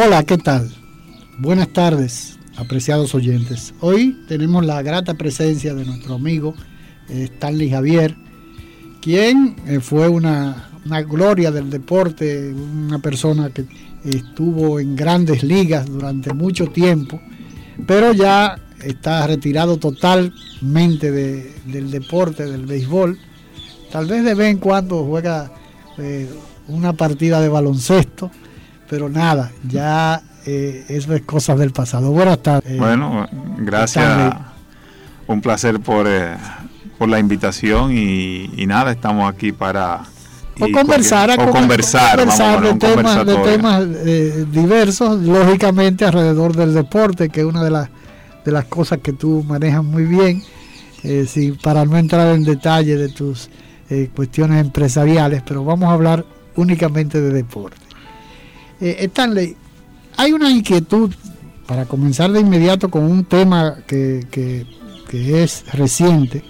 Hola, ¿qué tal? Buenas tardes, apreciados oyentes. Hoy tenemos la grata presencia de nuestro amigo eh, Stanley Javier, quien eh, fue una, gloria del deporte, una persona que estuvo en grandes ligas durante mucho tiempo, pero ya está retirado totalmente del deporte, del béisbol. Tal vez de vez en cuando juega eh, una partida de baloncesto, pero nada, ya eh, eso es cosas del pasado. Buenas tardes. Bueno, gracias. Un placer por, eh, por la invitación y, nada, estamos aquí para... O conversar, o conversar, de temas, de temas diversos, lógicamente alrededor del deporte, que es una de las de las cosas que tú manejas muy bien, eh, para no entrar en detalle de tus eh, cuestiones empresariales, pero vamos a hablar únicamente de deporte. Eh, Stanley, hay una inquietud para comenzar de inmediato con un tema que, que, es reciente,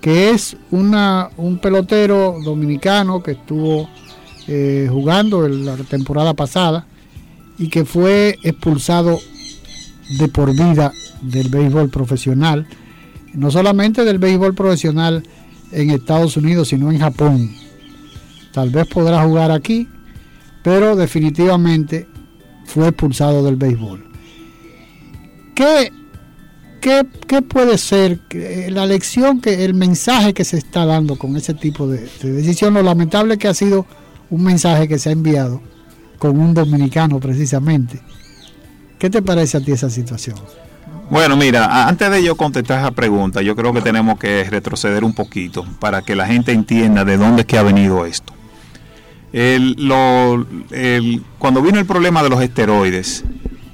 que es una, un pelotero dominicano que estuvo jugando la temporada pasada y que fue expulsado de por vida del béisbol profesional, no solamente del béisbol profesional en Estados Unidos, sino en Japón. Tal vez podrá jugar aquí, pero definitivamente fue expulsado del béisbol. ¿Qué, qué, puede ser la lección, que el mensaje que se está dando con ese tipo de, de decisión? Lo lamentable que ha sido un mensaje que se ha enviado con un dominicano precisamente. ¿Qué te parece a ti esa situación? Bueno, mira, antes de yo contestar esa pregunta, yo creo que tenemos que retroceder un poquito para que la gente entienda de dónde es que ha venido esto. Cuando vino el problema de los esteroides,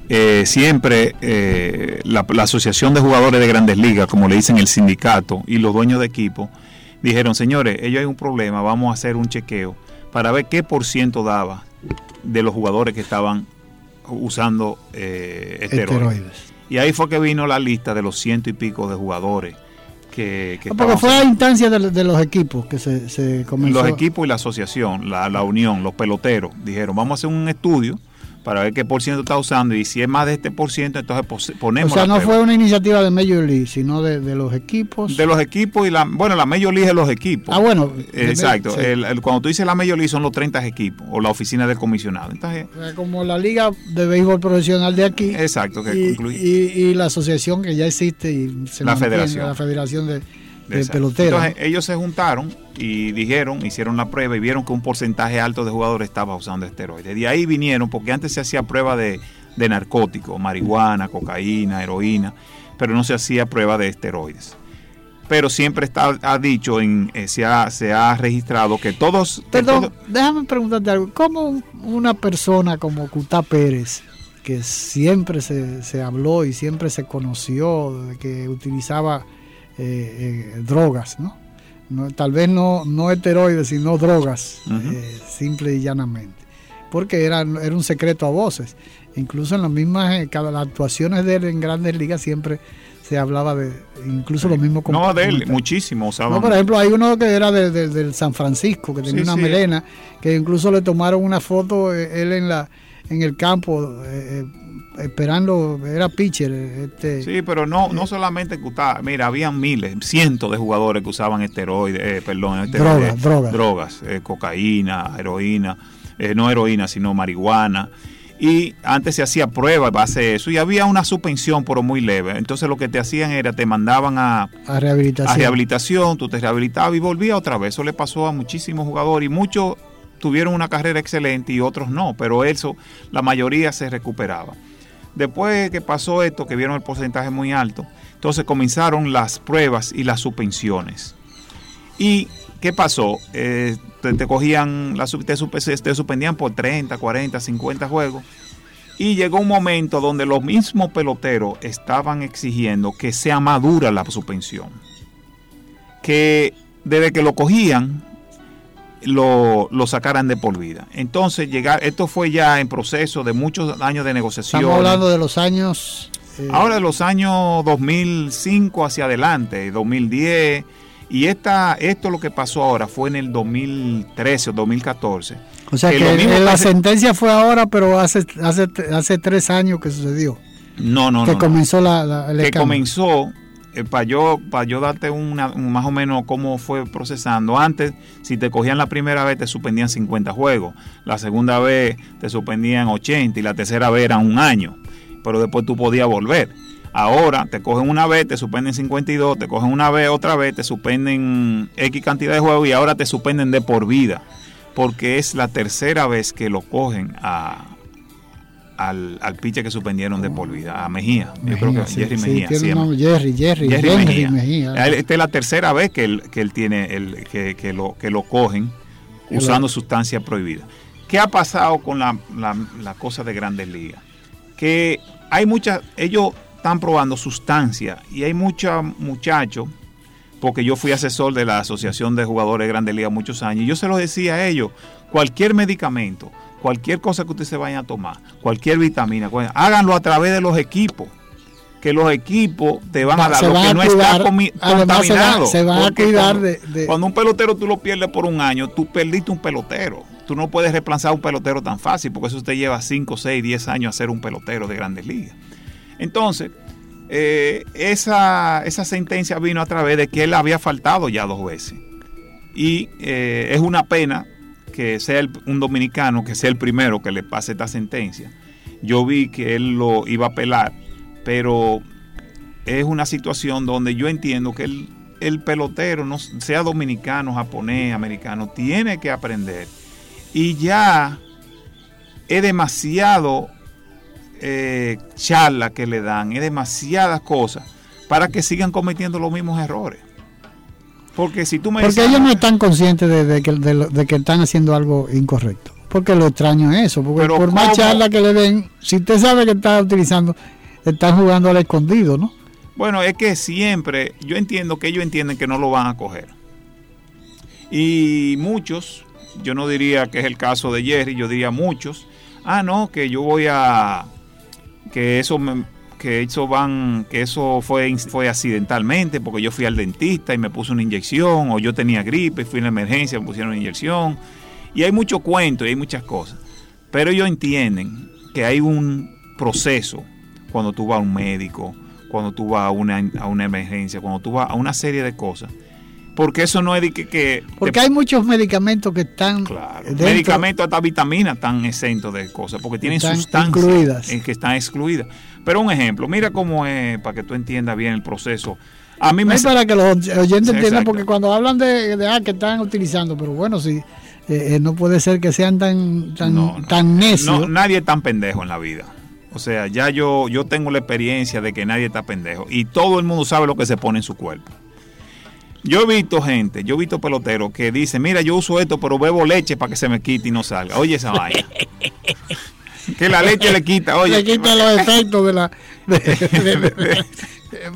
eh, siempre eh, la, Asociación de Jugadores de Grandes Ligas, como le dicen el sindicato y los dueños de equipo, dijeron, señores, ellos hay un problema, vamos a hacer un chequeo para ver qué por ciento daba de los jugadores que estaban usando eh, esteroides. Y ahí fue que vino la lista de los ciento y pico de jugadores. Que, que porque fue a instancia de, los equipos que se, se comenzó. Los equipos y la asociación, la, la unión, los peloteros, dijeron, vamos a hacer un estudio para ver qué por ciento está usando y si es más de este por ciento, entonces ponemos. O sea, no fue una iniciativa de Major League, sino de, los equipos. De los equipos y la. Bueno, la Major League es los equipos. Ah, bueno. Exacto. cuando tú dices la Major League son los 30 equipos o la oficina del comisionado. Entonces, como la Liga de Béisbol Profesional de aquí. Exacto. Que y, y, la asociación que ya existe y se la federación. La Federación de, de Peloteros. Entonces, ellos se juntaron y dijeron, hicieron la prueba y vieron que un porcentaje alto de jugadores estaba usando esteroides. De ahí vinieron, porque antes se hacía prueba de, narcóticos, marihuana, cocaína, heroína, pero no se hacía prueba de esteroides. Pero siempre está ha dicho, en, eh, se, ha, se ha registrado que todos... Perdón, déjame preguntarte algo. ¿Cómo una persona como Cutá Pérez, que siempre se, se habló y siempre se conoció de que utilizaba eh, eh, drogas, ¿no? tal vez no, no esteroides, sino drogas, eh, simple y llanamente. Porque era, era un secreto a voces. Incluso en las mismas cada, las actuaciones de él en grandes ligas siempre se hablaba de incluso lo mismo como no de él muchísimo no, por ejemplo hay uno que era de, del San Francisco que tenía una melena que incluso le tomaron una foto él en la en el campo esperando, era pitcher. Este. Sí, pero no, no solamente Cutá, mira, habían miles, cientos de jugadores que usaban esteroides, eh, perdón, esteroides, drogas, drogas, eh, cocaína, heroína, eh, no heroína, sino marihuana. Y antes se hacía prueba base de eso y había una suspensión, pero muy leve. Entonces lo que te hacían era, te mandaban a, a rehabilitación. A rehabilitación, tú te rehabilitabas y volvías otra vez. Eso le pasó a muchísimos jugadores y muchos tuvieron una carrera excelente y otros no, pero eso, la mayoría se recuperaba. Después que pasó esto, que vieron el porcentaje muy alto, entonces comenzaron las pruebas y las suspensiones. ¿Y qué pasó? Eh, te, cogían, te suspendían por 30, 40, 50 juegos. Y llegó un momento donde los mismos peloteros estaban exigiendo que sea madura la suspensión. Que desde que lo cogían, lo, sacaran de por vida. Entonces, llegar, esto fue ya en proceso de muchos años de negociación. Estamos hablando de los años... Eh, Ahora de los años 2005 hacia adelante, 2010, Y esta, esto lo que pasó ahora fue en el 2013 o 2014. O sea que, la sentencia fue ahora, pero hace, hace, hace tres años que sucedió. No, no, que no. comenzó la, Que comenzó, eh, para yo, para yo darte una, más o menos cómo fue procesando. Antes, si te cogían la primera vez, te suspendían 50 juegos. La segunda vez te suspendían 80 y la tercera vez era un año. Pero después tú podías volver. Ahora te cogen una vez, te suspenden 52, te cogen una vez, otra vez, te suspenden X cantidad de juegos y ahora te suspenden de por vida. Porque es la tercera vez que lo cogen a, al, al pitcher que suspendieron de por vida, a Mejía. Yo creo que Jerry Mejía. Jerry, Jerry, Jerry, Mejía. Esta es la tercera vez que él, que él tiene, el, que, que, lo, que lo cogen usando sustancias prohibidas. ¿Qué ha pasado con la, la, la cosa de grandes ligas? Que hay muchas, ellos están probando sustancias y hay muchos muchachos, porque yo fui asesor de la Asociación de Jugadores de Grandes Ligas muchos años, y yo se lo decía a ellos, cualquier medicamento cualquier cosa que ustedes se vayan a tomar, cualquier vitamina, háganlo a través de los equipos. Que los equipos te van a dar lo que no está contaminado. Se, van a cuidar de, Cuando un pelotero tú lo pierdes por un año, tú perdiste un pelotero. Tú no puedes reemplazar un pelotero tan fácil, porque eso te lleva 5, 6, 10 años a ser un pelotero de grandes ligas. Entonces, eh, esa, esa sentencia vino a través de que él había faltado ya dos veces. Y eh, es una pena que sea un dominicano, que sea el primero que le pase esta sentencia. Yo vi que él lo iba a apelar, pero es una situación donde yo entiendo que el, el pelotero, no, sea dominicano, japonés, americano, tiene que aprender. Y ya es demasiado eh, charla que le dan, es demasiadas cosas para que sigan cometiendo los mismos errores. Porque si tú me Porque ellos no están conscientes de, que, de, que están haciendo algo incorrecto. Porque lo extraño es eso. Porque por más charla que le den, si usted sabe que está utilizando, están jugando al escondido, ¿no? Bueno, es que siempre, yo entiendo que ellos entienden que no lo van a coger. Y muchos, yo no diría que es el caso de Jerry, yo diría muchos, ah, no, que yo voy a, que eso me, que eso van, que eso fue, fue accidentalmente, porque yo fui al dentista y me puse una inyección, o yo tenía gripe, fui en la emergencia, me pusieron una inyección. Y hay mucho cuento y hay muchas cosas. Pero ellos entienden que hay un proceso cuando tú vas a un médico, cuando tú vas a una, a una emergencia, cuando tú vas a una serie de cosas porque eso no es de que... porque hay muchos medicamentos que están... Claro, medicamentos hasta vitaminas están exentos de cosas, porque tienen sustancias En que están excluidas. Pero un ejemplo, mira cómo es, para que tú entiendas bien el proceso. A mí me... Es para que los oyentes entiendan, porque cuando hablan de, ah, que están utilizando, pero bueno, sí, eh, eh, no puede ser que sean tan, tan, tan necios. nadie es tan pendejo en la vida. O sea, ya yo, yo tengo la experiencia de que nadie está pendejo. Y todo el mundo sabe lo que se pone en su cuerpo. Yo he visto gente, yo he visto peloteros que dicen, mira, yo uso esto, pero bebo leche para que se me quite y no salga. Oye esa vaina. que la leche le quita, oye. Le quita los efectos de la...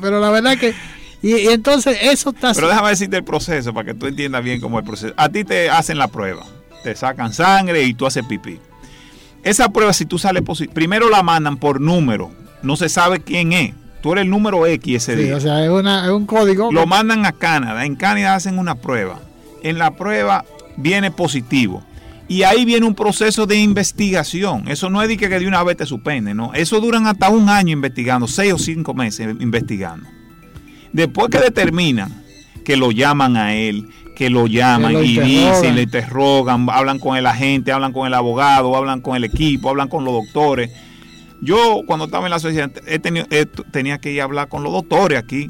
pero la verdad que... Y, entonces eso está... Pero déjame decirte el proceso para que tú entiendas bien cómo es el proceso. A ti te hacen la prueba, te sacan sangre y tú haces pipí. Esa prueba, si tú sales positivo, primero la mandan por número, no se sabe quién es tú eres el número X ese día. O sea, es, un código. Lo mandan a Canadá. En Canadá hacen una prueba. En la prueba viene positivo. Y ahí viene un proceso de investigación. Eso no es de que de una vez te suspende, ¿no? Eso duran hasta un año investigando, seis o cinco meses investigando. Después que determinan que lo llaman a él, que lo llaman y dicen, le interrogan, hablan con el agente, hablan con el abogado, hablan con el equipo, hablan con los doctores yo cuando estaba en la sociedad he tenido, tenía que ir a hablar con los doctores aquí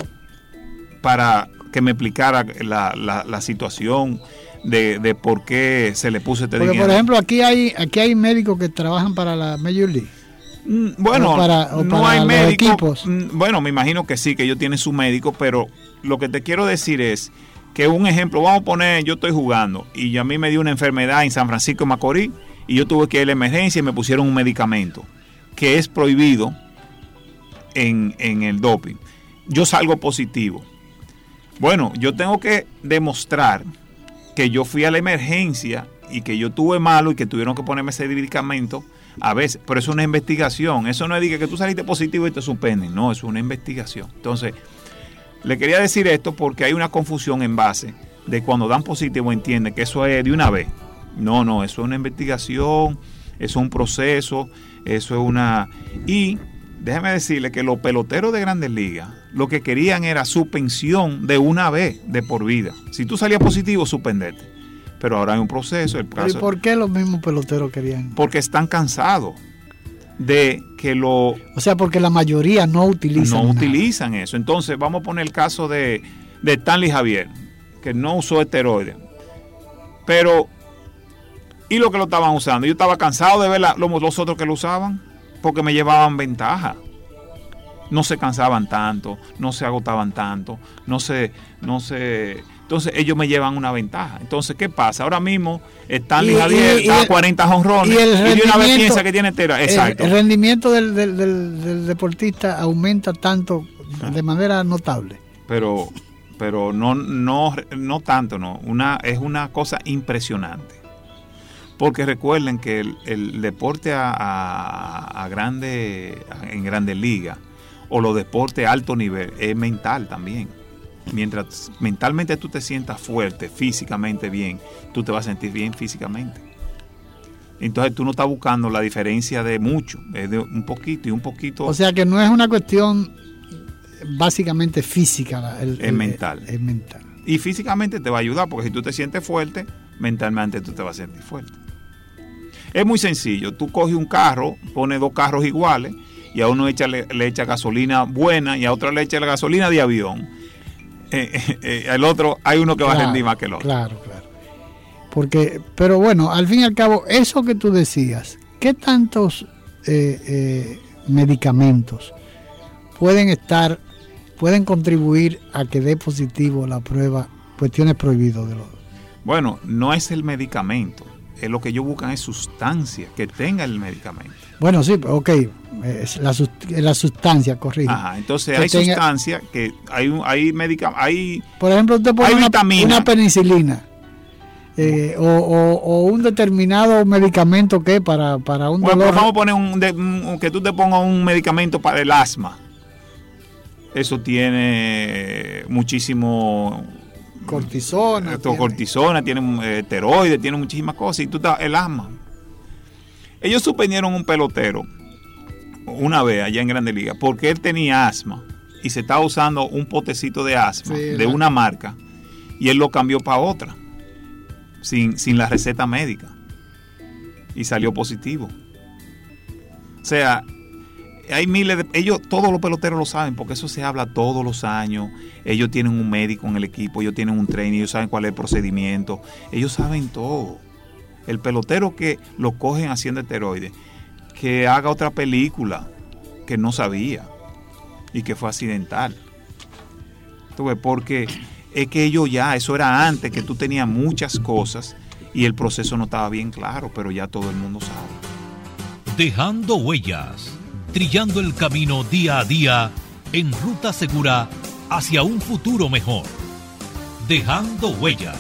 para que me explicara la, situación de, por qué se le puso este Porque, Por ejemplo, aquí hay aquí hay médicos que trabajan para la Major League. Mm, bueno, no hay médicos. Mm, bueno, me imagino que sí, que ellos tienen su médico, pero lo que te quiero decir es que un ejemplo, vamos a poner, yo estoy jugando y a mí me dio una enfermedad en San Francisco de Macorís y yo tuve que ir a la emergencia y me pusieron un medicamento que es prohibido en, el doping. Yo salgo positivo. Bueno, yo tengo que demostrar que yo fui a la emergencia y que yo tuve malo y que tuvieron que ponerme ese medicamento a veces, pero es una investigación. Eso no es que tú saliste positivo y te suspenden. No, es una investigación. Entonces, Le quería decir esto porque hay una confusión en base de cuando dan positivo entienden que eso es de una vez. No, no, eso es una investigación, eso es un proceso, eso es una... Y déjeme decirle que los peloteros de grandes ligas lo que querían era su pensión de una vez, de por vida. Si tú salías positivo, suspendete. Pero ahora hay un proceso. El ¿Y por qué los mismos peloteros querían? Porque están cansados de que lo... O sea, porque la mayoría no utilizan. No utilizan eso. Entonces, vamos a poner el caso de, de Stanley Javier, que no usó esteroides. Pero, ¿y lo que lo estaban usando? Yo estaba cansado de ver los otros que lo usaban, porque me llevaban ventaja no se cansaban tanto, no se agotaban tanto, no se, no se, entonces ellos me llevan una ventaja. Entonces, ¿qué pasa? Ahora mismo Stanley Javier está a 40 honrones y, y, una vez piensa que tiene tera. Exacto. El, rendimiento del, del, deportista aumenta tanto de manera notable. Pero, pero no, no, no tanto, no. Una, es una cosa impresionante. Porque recuerden que el, deporte a, a, grande, en grandes ligas o los deportes a alto nivel es mental también. Mientras mentalmente tú te sientas fuerte, físicamente bien, tú te vas a sentir bien físicamente. Entonces tú no estás buscando la diferencia de mucho, es de un poquito y un poquito. O sea que no es una cuestión básicamente física. es mental. Es mental. Y físicamente te va a ayudar, porque si tú te sientes fuerte, mentalmente tú te vas a sentir fuerte. Es muy sencillo. Tú coges un carro, pones dos carros iguales y a uno echa, le, echa gasolina buena y a otro le echa la gasolina de avión. Eh, eh, eh, el otro hay uno que va a rendir más que el otro. Claro, claro. Porque, pero bueno, al fin y al cabo, eso que tú decías, ¿qué tantos medicamentos pueden estar, pueden contribuir a que dé positivo la prueba cuestiones prohibidas de los... Bueno, no es el medicamento, es lo que ellos buscan es sustancia que tenga el medicamento. Bueno, sí, ok, es la, la sustancia, corrijo. Ajá, entonces hay sustancia que hay hay medicamentos, hay Por ejemplo, usted pone una, penicilina eh, o, un determinado medicamento que para, para un bueno, Vamos a poner un, que tú te pongas un medicamento para el asma. Eso tiene muchísimo cortisona. Tiene. Cortisona, tiene esteroides, tiene muchísimas cosas. Y tú estás, el asma. Ellos suspendieron un pelotero una vez allá en Grande Liga porque él tenía asma y se estaba usando un potecito de asma de una marca y él lo cambió para otra sin, sin la receta médica y salió positivo. O sea, hay miles de ellos todos los peloteros lo saben porque eso se habla todos los años. Ellos tienen un médico en el equipo ellos tienen un trainer ellos saben cuál es el procedimiento. Ellos saben todo. El pelotero que lo cogen haciendo esteroides que haga otra película que no sabía y que fue accidental. ¿Tú porque es que ellos ya eso era antes que tú tenías muchas cosas y el proceso no estaba bien claro pero ya todo el mundo sabe. Dejando huellas trillando el camino día a día en ruta segura hacia un futuro mejor. Dejando huellas.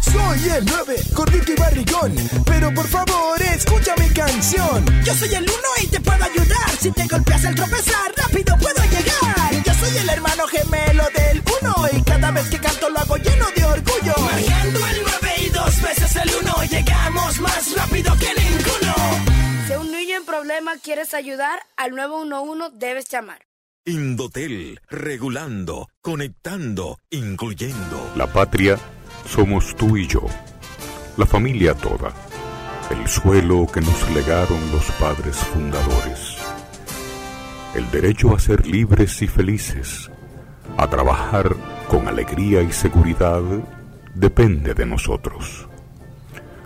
Soy el 9, gordito y barrigón. Pero por favor, escucha mi canción. Yo soy el 1 y te puedo ayudar. Si te golpeas al tropezar, rápido puedo llegar. Yo soy el hermano gemelo del 1 y cada vez que canto lo hago lleno de orgullo. Marcando el 9 y veces el 1, llegamos más rápido que ninguno. Si un niño en problema quieres ayudar, al 911 debes llamar. Indotel, regulando, conectando, incluyendo. La patria somos tú y yo, la familia toda, el suelo que nos legaron los padres fundadores, el derecho a ser libres y felices, a trabajar con alegría y seguridad, depende de nosotros.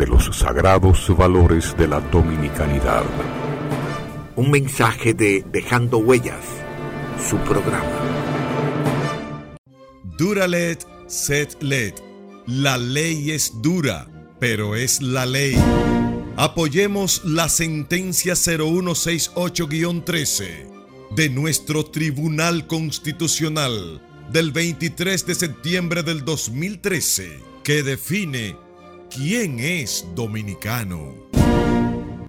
de los sagrados valores de la dominicanidad. Un mensaje de Dejando Huellas, su programa. Duralet, set let. La ley es dura, pero es la ley. Apoyemos la sentencia 0168-13 de nuestro Tribunal Constitucional del 23 de septiembre del 2013 que define quién es dominicano.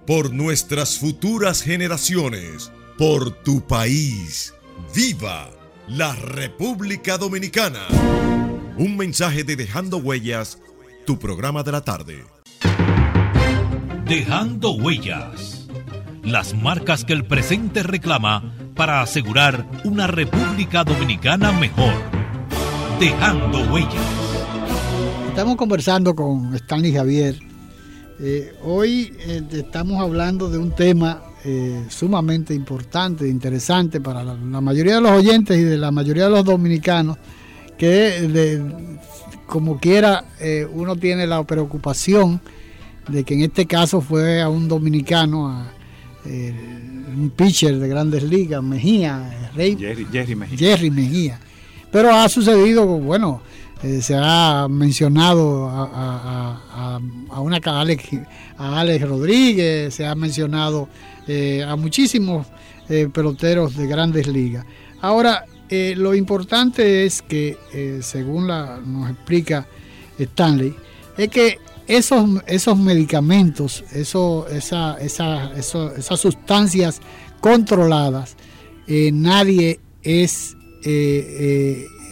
Por nuestras futuras generaciones, por tu país, viva la República Dominicana. Un mensaje de Dejando Huellas, tu programa de la tarde. Dejando Huellas. Las marcas que el presente reclama para asegurar una República Dominicana mejor. Dejando huellas. Estamos conversando con Stanley Javier. Eh, hoy eh, estamos hablando de un tema eh, sumamente importante, interesante para la, mayoría de los oyentes y de la mayoría de los dominicanos, que como quiera uno tiene la preocupación de que en este caso fue a un dominicano, a, un pitcher de grandes ligas, Mejía, Rey, Jerry, Mejía. Jerry Mejía. Pero ha sucedido, bueno, eh, se ha mencionado a, una a Alex, a Alex Rodríguez, se ha mencionado eh, a muchísimos eh, peloteros de grandes ligas. Ahora, lo importante es que, según la, nos explica Stanley, es que esos, esos medicamentos, eso, esa, esa, esas sustancias controladas, nadie es,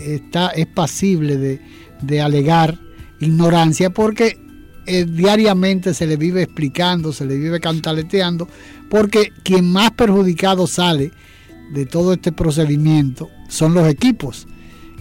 está, es pasible de, alegar ignorancia porque diariamente se le vive explicando, se le vive cantaleteando, porque quien más perjudicado sale de todo este procedimiento son los equipos,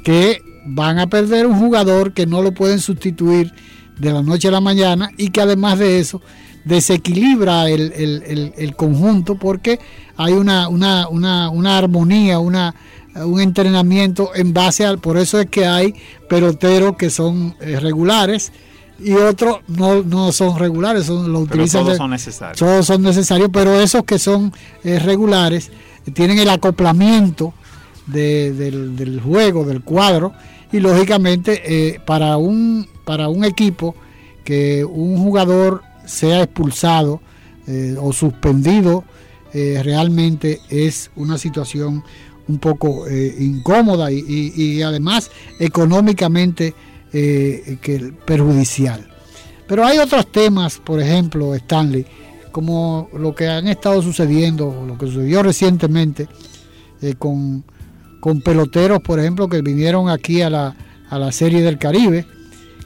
que van a perder un jugador que no lo pueden sustituir de la noche a la mañana y que además de eso desequilibra el, conjunto porque hay una, una, armonía, una, un entrenamiento en base al... Por eso es que hay peloteros que son eh, regulares y otros no, son regulares, son, lo utilizan. todos son necesarios. Todos son necesarios, pero esos que son eh, regulares tienen el acoplamiento del, juego, del cuadro, y lógicamente eh, para un para un equipo que un jugador sea expulsado eh, o suspendido eh, realmente es una situación un poco eh, incómoda y, además económicamente que perjudicial. Pero hay otros temas, por ejemplo, Stanley, como lo que han estado sucediendo, lo que sucedió recientemente con, con, peloteros, por ejemplo, que vinieron aquí a la, a la Serie del Caribe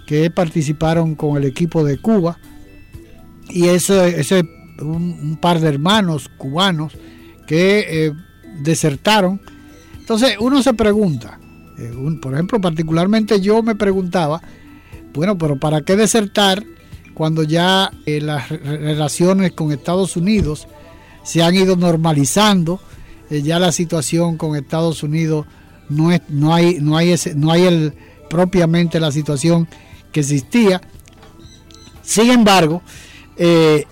que participaron con el equipo de Cuba y ese, ese un, par de hermanos cubanos que eh, desertaron. Entonces uno se pregunta, eh, por ejemplo, particularmente yo me preguntaba, bueno, pero ¿para qué desertar cuando ya eh, las relaciones con Estados Unidos se han ido normalizando? ya la situación con Estados Unidos no es, no hay, no hay ese, no hay el propiamente la situación que existía. Sin embargo, eh,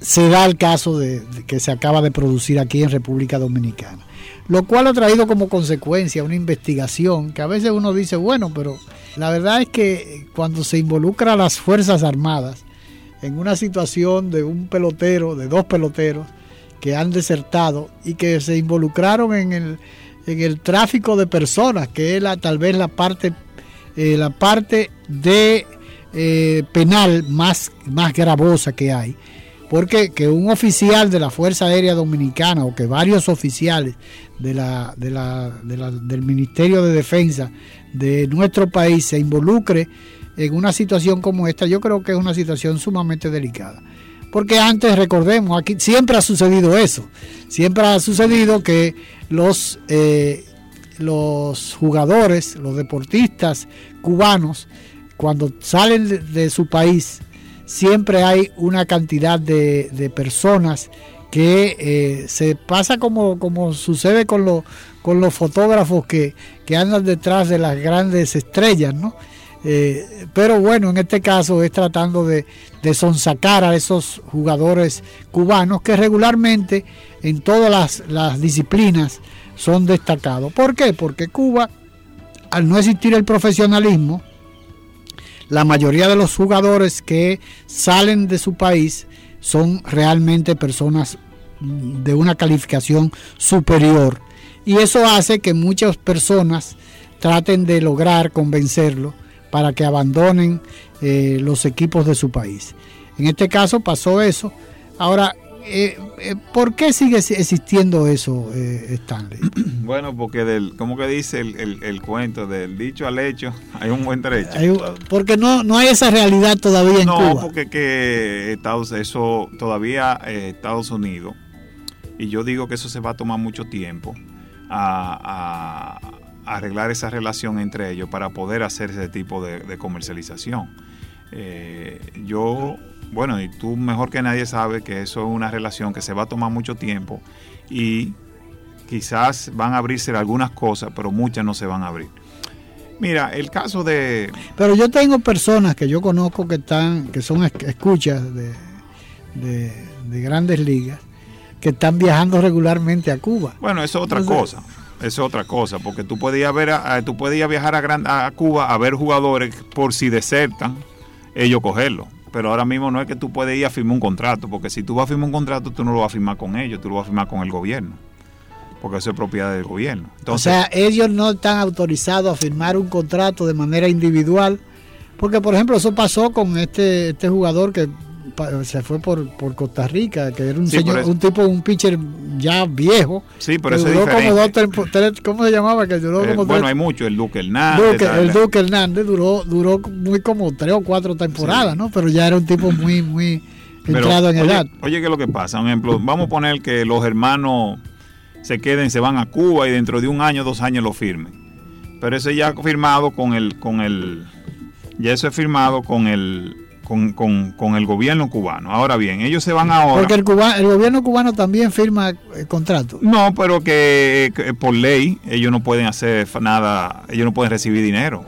se da el caso de, que se acaba de producir aquí en República Dominicana, lo cual ha traído como consecuencia una investigación que a veces uno dice, bueno, pero la verdad es que cuando se involucra a las Fuerzas Armadas en una situación de un pelotero, de dos peloteros, que han desertado y que se involucraron en el, en el tráfico de personas, que es la, tal vez la parte eh, la parte de eh, penal más, más gravosa que hay. Porque que un oficial de la Fuerza Aérea Dominicana o que varios oficiales del Ministerio de Defensa de nuestro país se involucre en una situación como esta, yo creo que es una situación sumamente delicada. Porque antes, recordemos, aquí siempre ha sucedido eso. Siempre ha sucedido que los eh, los jugadores, los deportistas cubanos, cuando salen de, su país, siempre hay una cantidad de, personas que eh, se pasa como, como sucede con, con los fotógrafos que, andan detrás de las grandes estrellas, ¿no? Eh, pero bueno, en este caso es tratando de, de sonsacar a esos jugadores cubanos que regularmente en todas las, las disciplinas son destacados. ¿Por qué? Porque Cuba, al no existir el profesionalismo, la mayoría de los jugadores que salen de su país son realmente personas de una calificación superior. Y eso hace que muchas personas traten de lograr convencerlo para que abandonen eh, los equipos de su país. En este caso pasó eso. Ahora, eh, eh, ¿por qué sigue existiendo eso, Stanley? Bueno, porque del, como que dice el, cuento, del dicho al hecho, hay un buen trecho. porque no, no hay esa realidad todavía en Cuba. No, porque que Estados, eso todavía Estados Unidos, y yo digo que eso se va a tomar mucho tiempo a arreglar esa relación entre ellos para poder hacer ese tipo de, comercialización. Eh, yo, bueno, y tú mejor que nadie sabe que eso es una relación que se va a tomar mucho tiempo y quizás van a abrirse algunas cosas, pero muchas no se van a abrir. Mira, el caso de... Pero yo tengo personas que yo conozco que están, que son escuchas de, de, grandes ligas, que están viajando regularmente a Cuba. Bueno, eso es otra cosa es otra cosa, porque tú podías ver, a, tú podías viajar a, a Cuba a ver jugadores por si desertan, ellos cogerlo. Pero ahora mismo no es que tú puedes ir a firmar un contrato, porque si tú vas a firmar un contrato, tú no lo vas a firmar con ellos, tú lo vas a firmar con el gobierno, porque eso es propiedad del gobierno. o sea, ellos no están autorizados a firmar un contrato de manera individual, porque por ejemplo eso pasó con este, este jugador que se fue por, por Costa Rica, que era un señor, un tipo, un pitcher ya viejo. Sí, pero eso duró como dos, ¿Cómo se llamaba? Que duró eh, bueno, hay mucho, el Duque Hernández. el Duque Hernández duró, duró muy como tres o cuatro temporadas, ¿no? Pero ya era un tipo muy, muy entrado en edad. Oye, ¿qué es lo que pasa? Un ejemplo, vamos a poner que los hermanos se queden, se van a Cuba y dentro de un año, dos años lo firmen. Pero eso ya firmado con el, con el, ya eso es firmado con el con, el gobierno cubano. Ahora bien, ellos se van ahora. Porque el, el gobierno cubano también firma eh, contrato. No, pero que, por ley ellos no pueden hacer nada, ellos no pueden recibir dinero.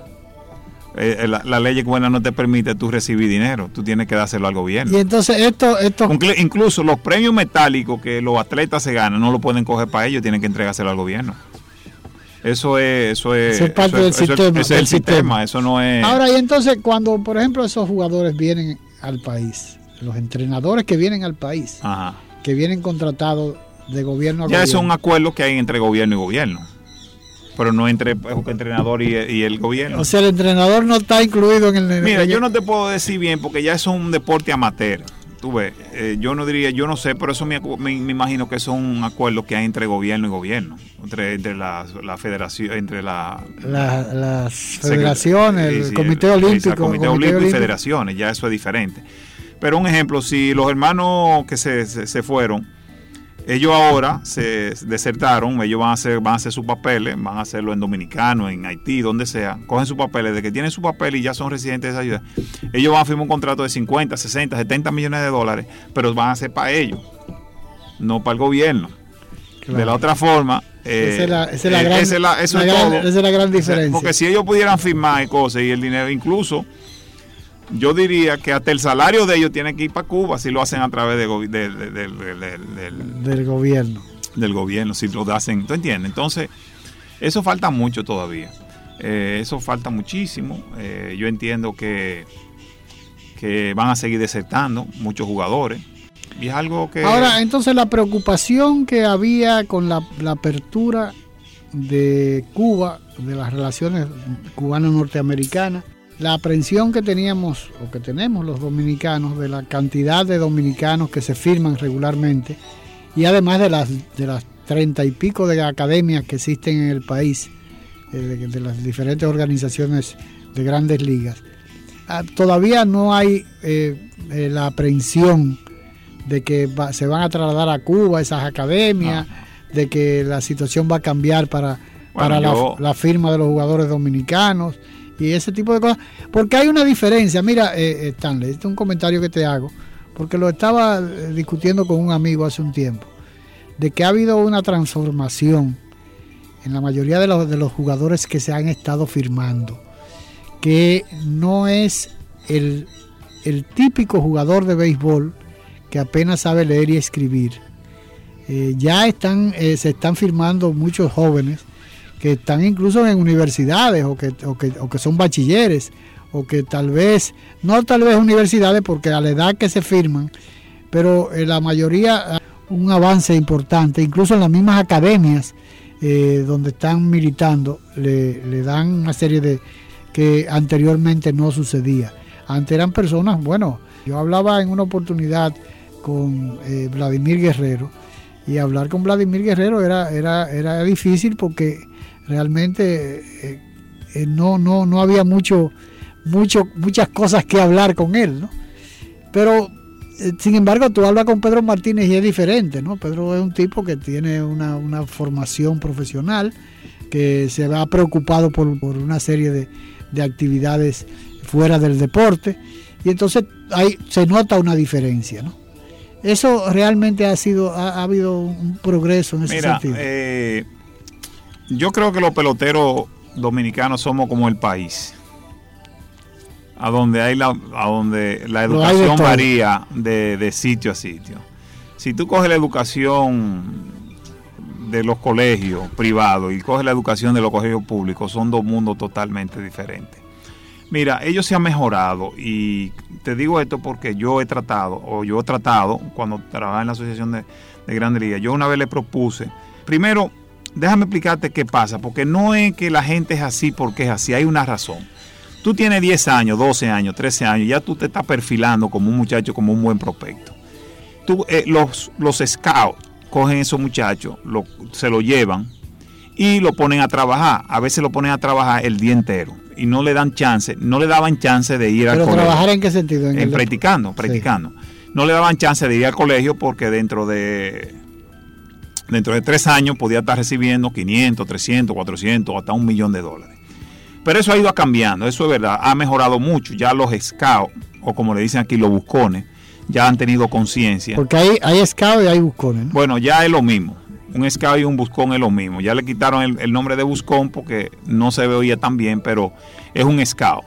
Eh, eh, la, ley cubana no te permite tú recibir dinero, tú tienes que dárselo al gobierno. Y entonces esto, esto... Incluso los premios metálicos que los atletas se ganan no lo pueden coger para ellos, tienen que entregárselo al gobierno. Eso es, eso es, parte del sistema. es el sistema. eso no es. Ahora, y entonces, cuando, por ejemplo, esos jugadores vienen al país, los entrenadores que vienen al país, que vienen contratados de gobierno a ya es un acuerdo que hay entre gobierno y gobierno, pero no entre entrenador y, el gobierno. O sea, el entrenador no está incluido en el. Mira, yo no te puedo decir bien porque ya es un deporte amateur tú ves, eh, yo no diría, yo no sé, pero eso me, me, imagino que es un acuerdo que hay entre gobierno y gobierno, entre, entre la, federación, entre la, las federaciones, el, comité olímpico. El comité, olímpico, y federaciones, ya eso es diferente. Pero un ejemplo, si los hermanos que se, se fueron, ellos ahora se desertaron, ellos van a hacer, van a hacer sus papeles, van a hacerlo en Dominicano, en Haití, donde sea, cogen sus papeles, de que tienen su papel y ya son residentes de esa ayuda, ellos van a firmar un contrato de 50, 60, 70 millones de dólares, pero van a ser para ellos, no para el gobierno. De la otra forma, esa es la, gran, diferencia. Porque si ellos pudieran firmar y cosas y el dinero, incluso yo diría que hasta el salario de ellos tiene que ir para Cuba si lo hacen a través de, del gobierno. Del gobierno, si lo hacen, ¿tú entiendes? Entonces, eso falta mucho todavía. Eh, eso falta muchísimo. Eh, yo entiendo que, que van a seguir desertando muchos jugadores. Y es algo que... Ahora, entonces la preocupación que había con la, la apertura de Cuba, de las relaciones cubano-norteamericanas, la aprensión que teníamos o que tenemos los dominicanos de la cantidad de dominicanos que se firman regularmente y además de las de las treinta y pico de academias que existen en el país eh, de, las diferentes organizaciones de grandes ligas ah, todavía no hay eh, eh, la aprensión de que se van a trasladar a Cuba esas academias de que la situación va a cambiar para para la firma de los jugadores dominicanos y ese tipo de cosas. Porque hay una diferencia. Mira, eh, eh, Stanley, este es un comentario que te hago, porque lo estaba eh, discutiendo con un amigo hace un tiempo, de que ha habido una transformación en la mayoría de los, de los jugadores que se han estado firmando. que no es el, el típico jugador de béisbol que apenas sabe leer y escribir. Eh, ya están, eh, se están firmando muchos jóvenes que están incluso en universidades o que, o que, o que son bachilleres o que tal vez, no tal vez universidades porque a la edad que se firman, pero en la mayoría un avance importante, incluso en las mismas academias eh, donde están militando, le, le, dan una serie de que anteriormente no sucedía. Antes eran personas, bueno, yo hablaba en una oportunidad con eh, Vladimir Guerrero y hablar con Vladimir Guerrero era, era, era difícil porque realmente eh, eh, no, no, no había mucho, mucho, muchas cosas que hablar con él, ¿no? Pero eh, sin embargo, tú hablas con Pedro Martínez y es diferente, ¿no? Pedro es un tipo que tiene una, una formación profesional, que se ha preocupado por, por una serie de, de, actividades fuera del deporte, y entonces ahí se nota una diferencia, ¿no? Eso realmente ha sido, ha, ha habido un progreso en ese Mira, sentido. Yo creo que los peloteros dominicanos somos como el país a donde hay la, a donde la educación de varía de, de, sitio a sitio. Si tú coges la educación de los colegios privados y coges la educación de los colegios públicos, son dos mundos totalmente diferentes. Mira, ellos se han mejorado y te digo esto porque yo he tratado, o yo he tratado cuando trabajaba en la Asociación de, de Grandes Ligas, yo una vez le propuse, primero, déjame explicarte qué pasa, porque no es que la gente es así porque es así, hay una razón tú tienes 10 años, 12 años, 13 años, ya tú te estás perfilando como un muchacho, como un buen prospecto. Tú, eh, los, los scouts cogen esos muchachos, lo, se lo llevan y lo ponen a trabajar. A veces lo ponen a trabajar el día entero y no le dan chance, no le daban chance de ir ¿Pero al colegio. trabajar en qué sentido? En, en practicando, practicando. Sí. No le daban chance de ir al colegio porque dentro de dentro de tres años podía estar recibiendo 500, 300, 400, hasta un millón de dólares. Pero eso ha ido cambiando, eso es verdad, ha mejorado mucho. Ya los scouts, o como le dicen aquí, los buscones, ya han tenido conciencia. Porque hay, hay scouts y hay buscones. ¿no? Bueno, ya es lo mismo. Un scout y un buscón es lo mismo. Ya le quitaron el, el nombre de buscón porque no se veía tan bien, pero es un scout.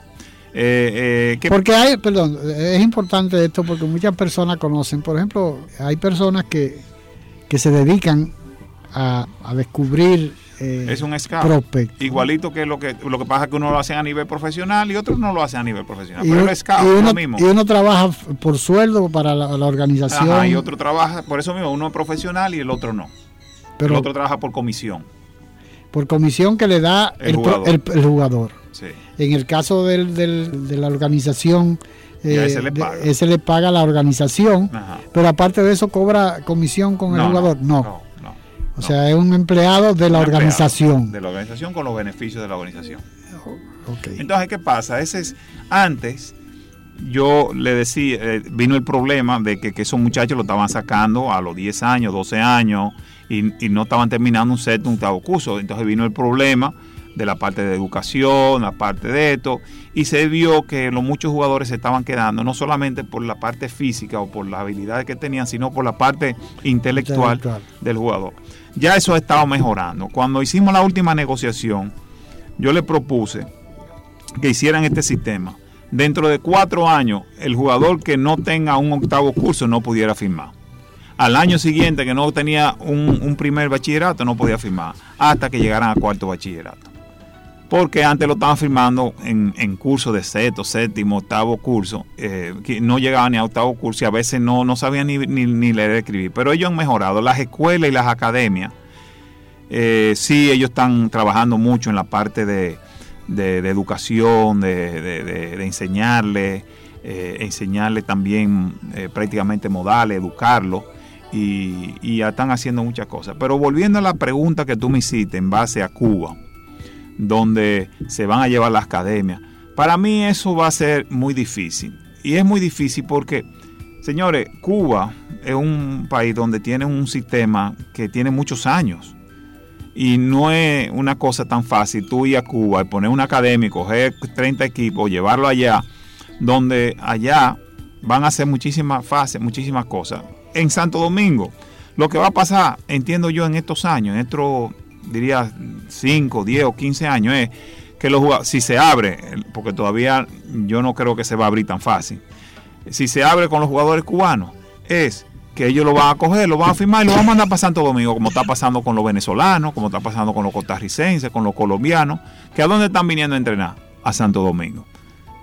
Eh, eh, porque hay, perdón, es importante esto porque muchas personas conocen, por ejemplo, hay personas que, que se dedican a, a descubrir eh, es un scout. Prospect. Igualito que lo que lo que pasa es que uno lo hace a nivel profesional y otros no lo hacen a nivel profesional. Y pero uno, el scout y uno, es lo mismo. Y uno trabaja por sueldo para la, la organización. Ajá, y otro trabaja, por eso mismo, uno es profesional y el otro no. Pero, el otro trabaja por comisión. Por comisión que le da el, el jugador. El, el jugador. Sí. En el caso del, del, de la organización, eh, ese, le paga. De, ese le paga la organización, Ajá. pero aparte de eso cobra comisión con no, el jugador. no. no. O sea, es un empleado de la organización. De la organización con los beneficios de la organización. Okay. Entonces, ¿qué pasa? Ese es, antes yo le decía, eh, vino el problema de que, que, esos muchachos lo estaban sacando a los 10 años, 12 años y, y no estaban terminando un séptimo, un octavo curso. Entonces vino el problema de la parte de educación, la parte de esto, y se vio que los muchos jugadores se estaban quedando, no solamente por la parte física o por las habilidades que tenían, sino por la parte intelectual, intelectual. del jugador. Ya eso ha estado mejorando. Cuando hicimos la última negociación, yo le propuse que hicieran este sistema. Dentro de cuatro años, el jugador que no tenga un octavo curso no pudiera firmar. Al año siguiente, que no tenía un, un primer bachillerato, no podía firmar, hasta que llegaran a cuarto bachillerato porque antes lo estaban firmando en, en curso de sexto, séptimo, octavo curso, eh, que no llegaban ni a octavo curso y a veces no, no sabían ni, ni, leer escribir. Pero ellos han mejorado. Las escuelas y las academias, eh, sí, ellos están trabajando mucho en la parte de, de, educación, de, de enseñarle, eh, enseñarle también eh, prácticamente modales, educarlo. Y, y ya están haciendo muchas cosas. Pero volviendo a la pregunta que tú me hiciste en base a Cuba, donde se van a llevar las academias. Para mí eso va a ser muy difícil. Y es muy difícil porque, señores, Cuba es un país donde tiene un sistema que tiene muchos años. Y no es una cosa tan fácil tú ir a Cuba y poner una academia y coger 30 equipos, llevarlo allá, donde allá van a hacer muchísimas fases, muchísimas cosas. En Santo Domingo, lo que va a pasar, entiendo yo, en estos años, en estos diría 5, 10 o 15 años, es que los si se abre, porque todavía yo no creo que se va a abrir tan fácil, si se abre con los jugadores cubanos, es que ellos lo van a coger, lo van a firmar y lo van a mandar para Santo Domingo, como está pasando con los venezolanos, como está pasando con los costarricenses, con los colombianos, que a dónde están viniendo a entrenar? A Santo Domingo.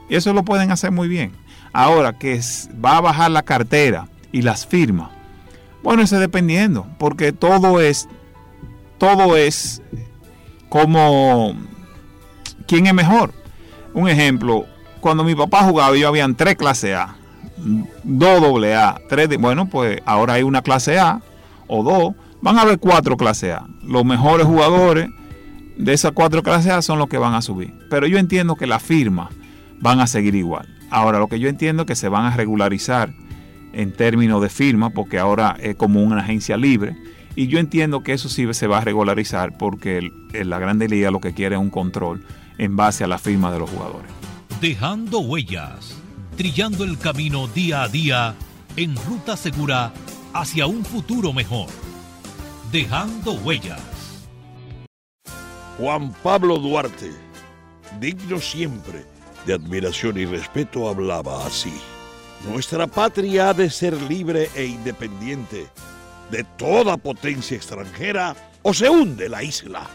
Y eso lo pueden hacer muy bien. Ahora que va a bajar la cartera y las firmas, bueno, eso dependiendo, porque todo es, todo es como quién es mejor. Un ejemplo, cuando mi papá jugaba, yo habían tres clases A dos doble A, tres, bueno, pues ahora hay una clase A o dos, van a haber cuatro clase A. Los mejores jugadores de esas cuatro clases A son los que van a subir. Pero yo entiendo que las firmas van a seguir igual. Ahora, lo que yo entiendo es que se van a regularizar en términos de firma, porque ahora es como una agencia libre. Y yo entiendo que eso sí se va a regularizar porque la Grande Liga lo que quiere es un control en base a la firma de los jugadores. Dejando huellas trillando el camino día a día en ruta segura hacia un futuro mejor. Dejando huellas. Juan Pablo Duarte, digno siempre de admiración y respeto, hablaba así. Nuestra patria ha de ser libre e independiente de toda potencia extranjera o se hunde la isla.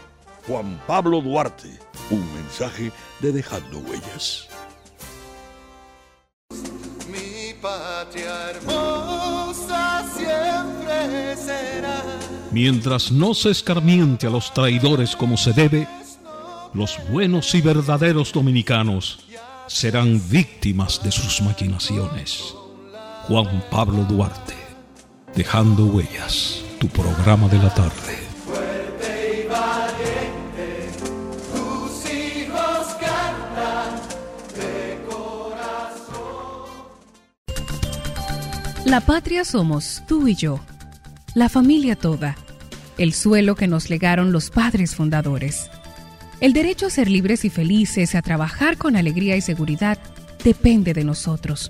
Juan Pablo Duarte, un mensaje de Dejando Huellas. patria hermosa siempre será. Mientras no se escarmiente a los traidores como se debe, los buenos y verdaderos dominicanos serán víctimas de sus maquinaciones. Juan Pablo Duarte, Dejando Huellas, tu programa de la tarde. La patria somos tú y yo, la familia toda, el suelo que nos legaron los padres fundadores. El derecho a ser libres y felices, a trabajar con alegría y seguridad, depende de nosotros.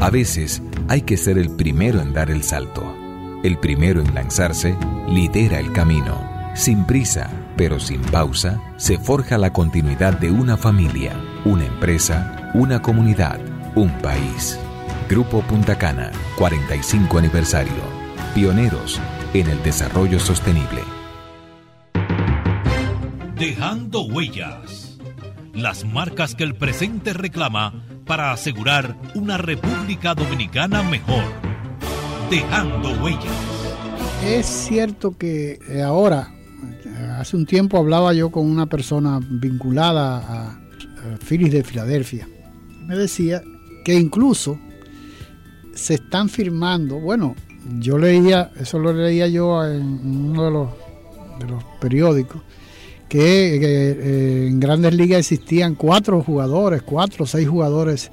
A veces hay que ser el primero en dar el salto. El primero en lanzarse lidera el camino. Sin prisa, pero sin pausa, se forja la continuidad de una familia, una empresa, una comunidad, un país. Grupo Punta Cana, 45 aniversario. Pioneros en el desarrollo sostenible. Dejando huellas. Las marcas que el presente reclama para asegurar una República Dominicana mejor. Dejando huellas. Es cierto que eh, ahora, hace un tiempo hablaba yo con una persona vinculada a Phillies de Filadelfia. Me decía que incluso se están firmando, bueno, yo leía, eso lo leía yo en uno de los, de los periódicos, que, eh, en grandes ligas existían cuatro jugadores, cuatro o seis jugadores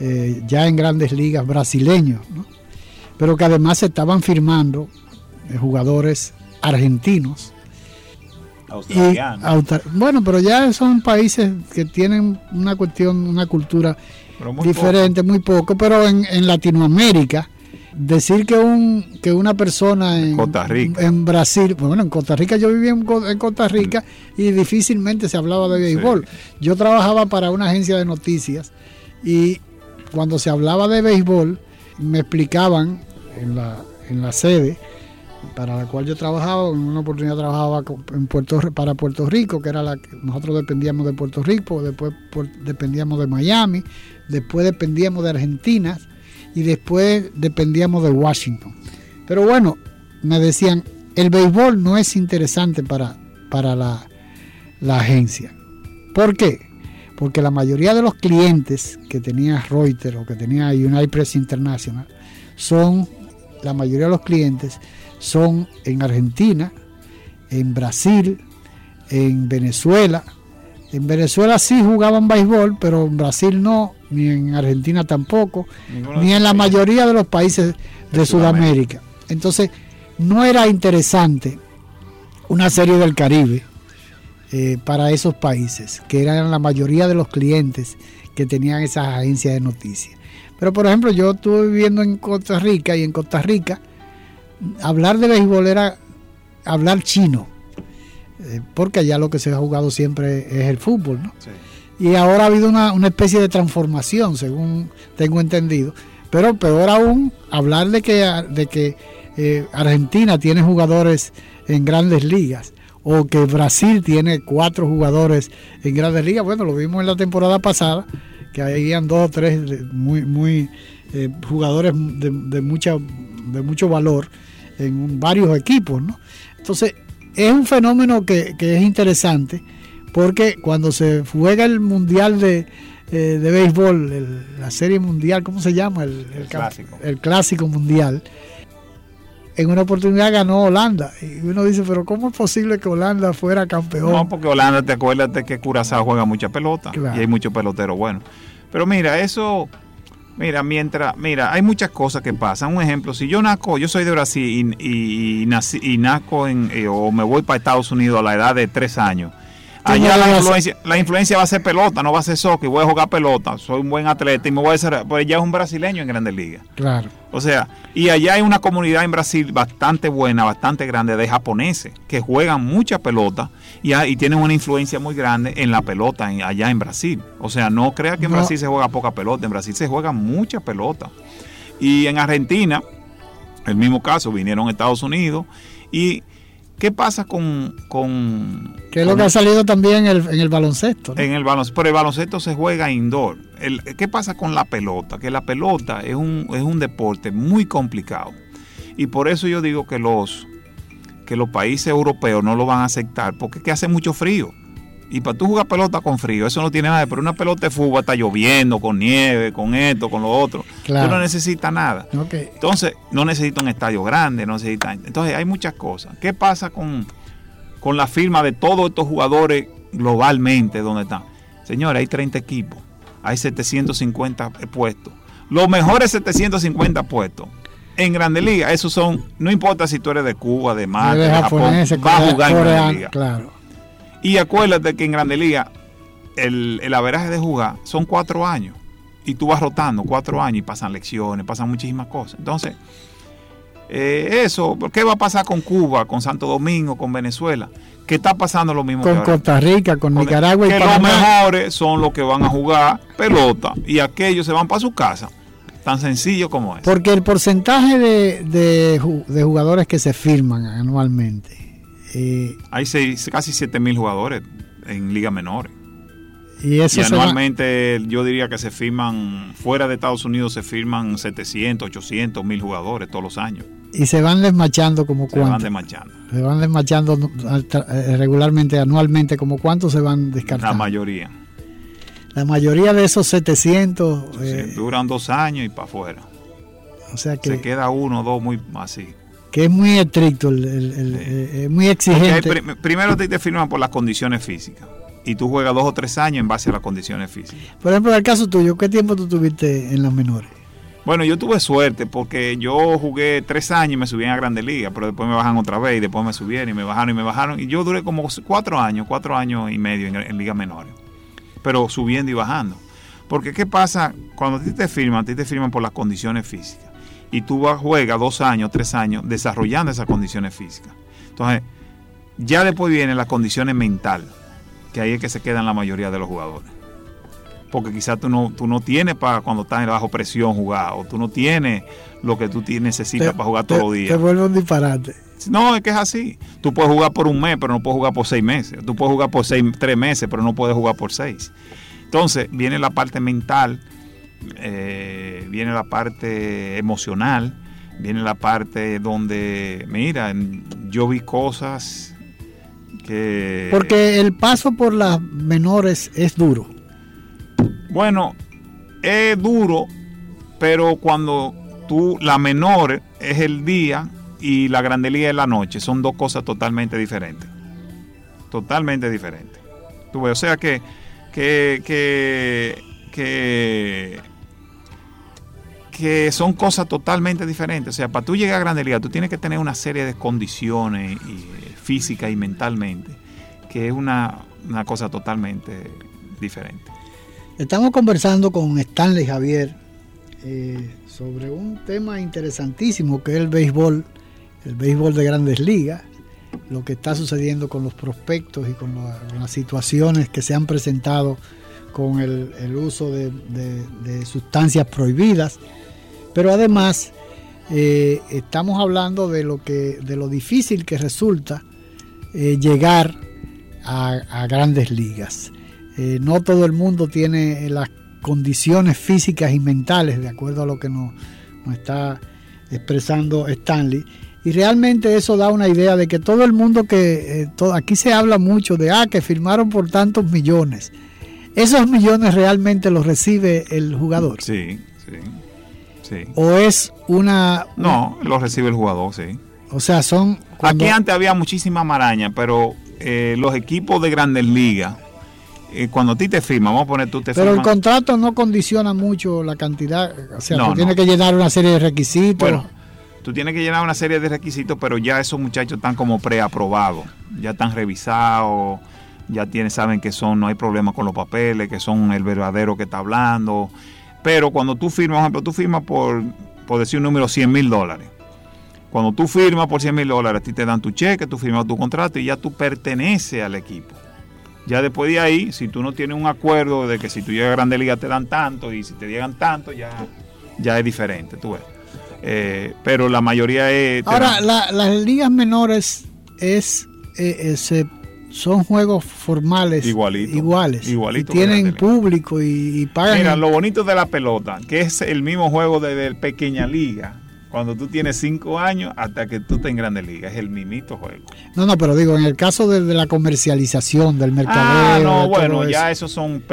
eh, ya en grandes ligas brasileños, pero que además se estaban firmando eh, jugadores argentinos. bueno, pero ya son países que tienen una cuestión, una cultura diferente, muy poco, pero en, en, Latinoamérica, decir que un que una persona en, en Brasil, bueno, en Costa Rica yo vivía en, Costa Rica y difícilmente se hablaba de béisbol. Yo trabajaba para una agencia de noticias y cuando se hablaba de béisbol me explicaban en la, en la sede para la cual yo trabajaba, en una oportunidad trabajaba en Puerto, para Puerto Rico, que era la que nosotros dependíamos de Puerto Rico, después dependíamos de Miami, después dependíamos de Argentina y después dependíamos de Washington. Pero bueno, me decían, el béisbol no es interesante para, para la, la agencia. ¿Por qué? Porque la mayoría de los clientes que tenía Reuters o que tenía United Press International son, la mayoría de los clientes son en Argentina, en Brasil, en Venezuela, En Venezuela sí jugaban béisbol, pero en Brasil no, ni en Argentina tampoco, ni en la mayoría de los países de, Sudamérica. Entonces, no era interesante una serie del Caribe eh, para esos países, que eran la mayoría de los clientes que tenían esas agencias de noticias. Pero por ejemplo, yo estuve viviendo en Costa Rica y en Costa Rica hablar de béisbol era hablar chino, eh, porque allá lo que se ha jugado siempre es el fútbol, ¿no? Y ahora ha habido una, especie de transformación, según tengo entendido. Pero peor aún, hablar de que, de que eh, Argentina tiene jugadores en grandes ligas o que Brasil tiene cuatro jugadores en grandes ligas. Bueno, lo vimos en la temporada pasada, que habían dos o tres muy, muy eh, jugadores de, mucha, de mucho valor en varios equipos, ¿no? Entonces, es un fenómeno que, es interesante porque cuando se juega el mundial de, eh, de béisbol, la serie mundial, ¿cómo se llama? El, clásico. El clásico mundial. En una oportunidad ganó Holanda. Y uno dice, pero ¿cómo es posible que Holanda fuera campeón? No, porque Holanda, te acuerdas de que Curazao juega mucha pelota y hay muchos peloteros buenos. Pero mira, eso Mira, mientras, mira, hay muchas cosas que pasan. Un ejemplo, si yo naco, yo soy de Brasil y, y, nazco en, eh, o me voy para Estados Unidos a la edad de tres años. Allá la influencia, la influencia va a ser pelota, no va a ser soccer, voy a jugar pelota, soy un buen atleta y me voy a hacer, pues ya es un brasileño en Grandes Ligas. Claro. O sea, y allá hay una comunidad en Brasil bastante buena, bastante grande de japoneses que juegan mucha pelota y, tienen una influencia muy grande en la pelota allá en Brasil. O sea, no crea que en Brasil se juega poca pelota, en Brasil se juega mucha pelota. Y en Argentina, el mismo caso, vinieron a Estados Unidos y ¿Qué pasa con... con que es lo que ha salido también en el, baloncesto. En el baloncesto, pero el baloncesto se juega indoor. ¿Qué pasa con la pelota? Que la pelota es un, es un deporte muy complicado. Y por eso yo digo que los, que los países europeos no lo van a aceptar, porque que hace mucho frío. Y para tú jugar pelota con frío, eso no tiene nada. Pero una pelota de fútbol está lloviendo, con nieve, con esto, con lo otro. Tú no necesitas nada. Entonces, no necesita un estadio grande, no necesita. Entonces, hay muchas cosas. ¿Qué pasa con, con la firma de todos estos jugadores globalmente? ¿Dónde están? Señores, hay 30 equipos, hay 750 puestos. Los mejores 750 puestos en Grande Liga, esos son, no importa si tú eres de Cuba, de Marte, de, Japón, va a jugar en Grande Liga. Claro. Y acuérdate que en Grande Liga el, el averaje de jugar son cuatro años. Y tú vas rotando cuatro años y pasan lecciones, pasan muchísimas cosas. Entonces, eh, eso, ¿qué va a pasar con Cuba, con Santo Domingo, con Venezuela? ¿Qué está pasando lo mismo con Costa Rica, con Nicaragua y que los mejores son los que van a jugar pelota y aquellos se van para su casa Tan sencillo como es. Porque el porcentaje de, de, jugadores que se firman anualmente. Eh, Hay casi 7 mil jugadores en ligas menores. Y, eso anualmente yo diría que se firman, fuera de Estados Unidos se firman 700, 800 mil jugadores todos los años. Y se van desmachando como cuánto. Se van desmachando. Se van desmachando eh, regularmente, anualmente, como cuántos se van descartando. La mayoría. La mayoría de esos 700... Eh, duran dos años y para afuera. O sea que... Se queda uno o dos muy así. Que es muy estricto, el, muy exigente. primero te, te firman por las condiciones físicas. Y tú juegas dos o tres años en base a las condiciones físicas. Por ejemplo, en el caso tuyo, ¿qué tiempo tú tuviste en las menores? Bueno, yo tuve suerte porque yo jugué tres años y me subí a Grande Liga, pero después me bajan otra vez y después me subieron y me bajaron y me bajaron. Y yo duré como cuatro años, cuatro años y medio en, en ligas menores pero subiendo y bajando. Porque ¿qué pasa? Cuando a ti te firman, a ti te firman por las condiciones físicas. Y tú vas, juegas dos años, tres años desarrollando esas condiciones físicas. Entonces, ya después vienen las condiciones mentales, que ahí es que se quedan la mayoría de los jugadores. Porque quizás tú no, tú no tienes para cuando estás bajo presión jugar, o tú no tienes lo que tú necesitas para jugar todos los días. Te vuelve un disparate. No, es que es así. Tú puedes jugar por un mes, pero no puedes jugar por seis meses. Tú puedes jugar por seis, tres meses, pero no puedes jugar por seis. Entonces, viene la parte mental, eh, viene la parte emocional, viene la parte donde, mira, yo vi cosas que... Porque el paso por las menores es duro. Bueno, es duro, pero cuando tú, la menor es el día y la Grande Liga es la noche. Son dos cosas totalmente diferentes. Totalmente diferentes. Tú ves, o sea que, que, que, que, que son cosas totalmente diferentes. O sea, para tú llegar a Grande Liga, tú tienes que tener una serie de condiciones y, física y mentalmente, que es una, una cosa totalmente diferente. Estamos conversando con Stanley Javier eh, sobre un tema interesantísimo que es el béisbol, el béisbol de grandes ligas, lo que está sucediendo con los prospectos y con, la- con las situaciones que se han presentado con el, uso de sustancias prohibidas. Pero además eh, estamos hablando de lo que de lo difícil que resulta eh, llegar a, grandes ligas. Eh, no todo el mundo tiene las condiciones físicas y mentales, de acuerdo a lo que nos, está expresando Stanley. Y realmente eso da una idea de que todo el mundo que, aquí se habla mucho de, ah, que firmaron por tantos millones. Esos millones realmente los recibe el jugador. Sí, sí, sí. O es una... No, lo recibe el jugador, sí. O sea, son... cuando- Aquí antes había muchísima maraña, pero eh, los equipos de grandes ligas, eh, cuando a ti te firman, vamos a poner tú te Pero el contrato no condiciona mucho la cantidad, o sea, No, tú no. tienes que llenar una serie de requisitos. Bueno, tú tienes que llenar una serie de requisitos, pero ya esos muchachos están como preaprobados, ya están revisados, ya tienen, saben que son, no hay problema con los papeles, que son el verdadero que está hablando. Pero cuando tú firmas, por ejemplo, tú firmas por, por decir un número 100 mil dólares. Cuando tú firmas por 100 mil dólares, a ti te dan tu cheque, tú firmas tu contrato y ya tú perteneces al equipo. Ya después de ahí, si tú no tienes un acuerdo de que si tú llegas a Grande Liga te dan tanto y si te llegan tanto, ya, ya es diferente, tú ves. Eh, pero la mayoría es... Ahora, la- las ligas menores es, eh, eh, se- son juegos formales Igualito, iguales. igualito y tienen público y, y pagan. Mira, lo bonito de la pelota, que es el mismo juego desde el pequeña liga, cuando tú tienes cinco años hasta que tú estés en Grande Liga, es el mimito juego. No, no, pero digo, en el caso de, de la comercialización, del mercadeo. Ah, no, bueno, eso. ya esos son,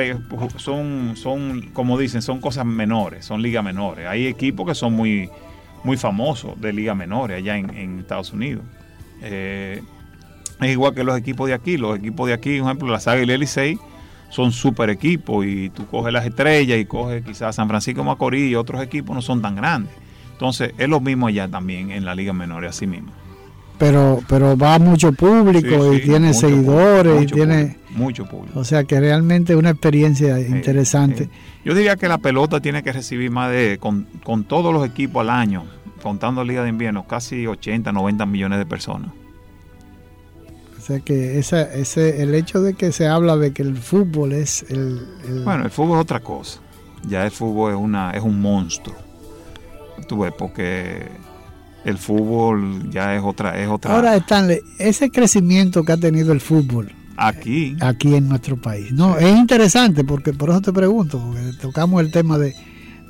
son, son, como dicen, son cosas menores, son ligas menores. Hay equipos que son muy, muy famosos de ligas menores allá en, en Estados Unidos. Eh, es igual que los equipos de aquí. Los equipos de aquí, por ejemplo, las Águilas y el Licey, son super equipos y tú coges las estrellas y coges quizás San Francisco Macorís y otros equipos no son tan grandes. Entonces, es lo mismo allá también en la liga menores, así mismo. Pero, pero va mucho público Sí, y sí, tiene seguidores público, y mucho tiene. público, mucho público. O sea que realmente es una experiencia interesante. Yo diría que la pelota tiene que recibir más de, con, con todos los equipos al año, contando Liga de Invierno, casi 80, 90 millones de personas. O sea que esa, ese, el hecho de que se habla de que el fútbol es el, el- Bueno, el fútbol es otra cosa. Ya el fútbol es, una, es un monstruo. Tú ves, porque el fútbol ya es otra... Es otra Ahora, Stanley, ese crecimiento que ha tenido el fútbol aquí, aquí en nuestro país. No, es interesante porque por eso te pregunto, porque tocamos el tema de,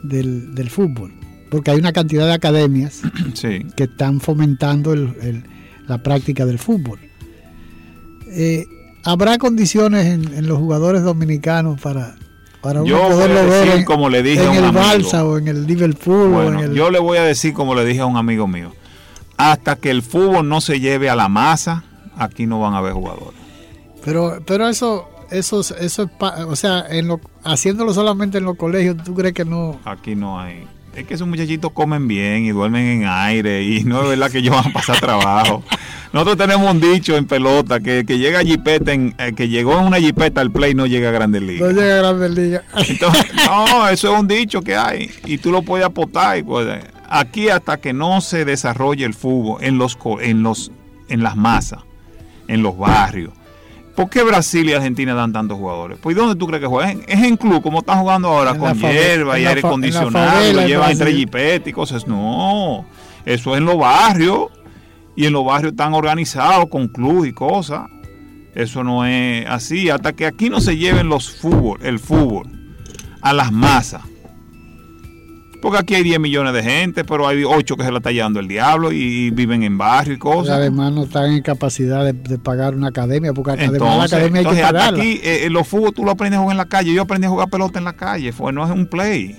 del, del fútbol. Porque hay una cantidad de academias sí. que están fomentando el- el- la práctica del fútbol. Eh, ¿Habrá condiciones en, en los jugadores dominicanos para, para uno Yo voy a poderlo ver decir en, como le dije en a un el amigo. Balsa o en el Liverpool? o en Bueno, el, yo le voy a decir como le dije a un amigo mío. Hasta que el fútbol no se lleve a la masa, aquí no van a haber jugadores. Pero, pero eso, eso, eso es, o sea, en lo, haciéndolo solamente en los colegios, ¿tú crees que no? Aquí no hay. Es que esos muchachitos comen bien y duermen en aire y no es verdad que ellos van a pasar trabajo. Nosotros tenemos un dicho en pelota que, que llega jipeta en, eh, que llegó en una jipeta al play no llega a Grandes No Ligas. llega a Grandes Ligas. Entonces, no, eso es un dicho que hay y tú lo puedes apostar. y puedes- aquí hasta que no se desarrolle el fútbol en los co- en los en las masas, en los barrios. ¿Por qué Brasil y Argentina dan tantos jugadores? Pues ¿y ¿dónde tú crees que juegan? Es en club, como están jugando ahora, En con hierba y aire en acondicionado, lo llevan entre jipetes y cosas. No, eso es en los barrios. Y en los barrios están organizados con club y cosas. Eso no es así. Hasta que aquí no se lleven los fútbol, el fútbol a las masas. Porque aquí hay 10 millones de gente, pero hay 8 que se la está llevando el diablo y, viven en barrio y Y cosas. además no están en capacidad de, de pagar una academia, porque además la Entonces, academia hay que entonces, pagarla. aquí eh, eh, los fútbol tú lo aprendes a jugar en la calle. Yo aprendí a jugar pelota en la calle, fue, no es un play.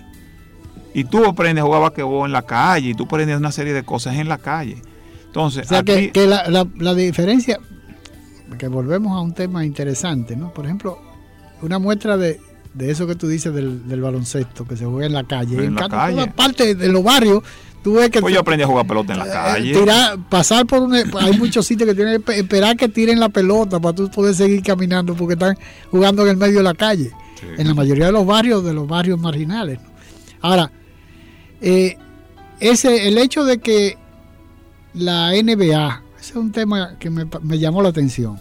Y tú aprendes a jugar basquetbol en la calle, y tú aprendes una serie de cosas en la calle. Entonces, O sea aquí, que, que la, la- la diferencia, que volvemos a un tema interesante, ¿no? Por ejemplo, una muestra de, de eso que tú dices del, del baloncesto que se juega en la calle. En en la ca- calle. toda parte de los barrios, tú ves que Pues yo aprendí a jugar pelota en la calle. tirar, pasar por un, hay muchos sitios que tienen que esperar que tiren la pelota para tú poder seguir caminando porque están jugando en el medio de la calle. En la mayoría de los barrios, de los barrios marginales. ¿no? Ahora, eh, ese, el hecho de que la NBA, ese es un tema que me, me llamó la atención.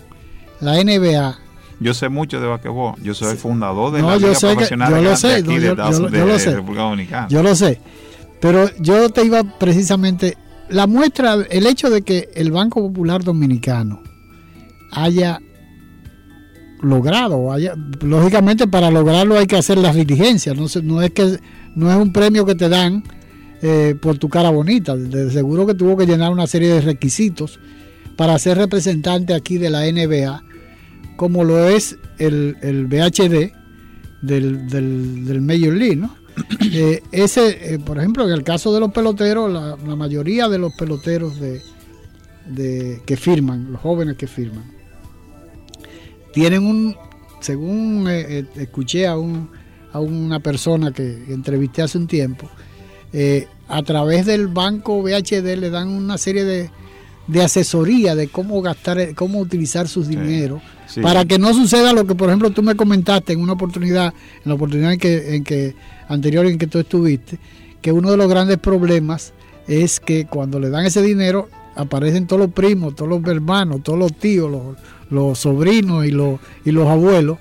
La NBA Yo sé mucho de basquetbol. Yo soy el fundador de No, la yo Liga sé que- yo lo sé, aquí no, de, yo- de yo lo sé. República Dominicana. Yo lo sé. Pero yo te iba precisamente. La muestra, el hecho de que el Banco Popular Dominicano haya logrado, haya, lógicamente para lograrlo hay que hacer las diligencias, no, no es que no es un premio que te dan eh, por tu cara bonita, de seguro que tuvo que llenar una serie de requisitos para ser representante aquí de la NBA, como lo es el, el VHD del, del, del Major League, ¿no? Eh, ese, eh, por ejemplo, en el caso de los peloteros, la, la mayoría de los peloteros de, de- que firman, los jóvenes que firman, tienen un, según eh, escuché a, un, a una persona que entrevisté hace un tiempo, a través del banco VHD le dan una serie de, de asesoría de cómo gastar, cómo utilizar sus dineros, sí. para que no suceda lo que, por ejemplo, tú me comentaste en una oportunidad, en la oportunidad en que, en que anterior en que tú estuviste, que uno de los grandes problemas es que cuando le dan ese dinero aparecen todos los primos, todos los hermanos, todos los tíos, los, los sobrinos y los, y los abuelos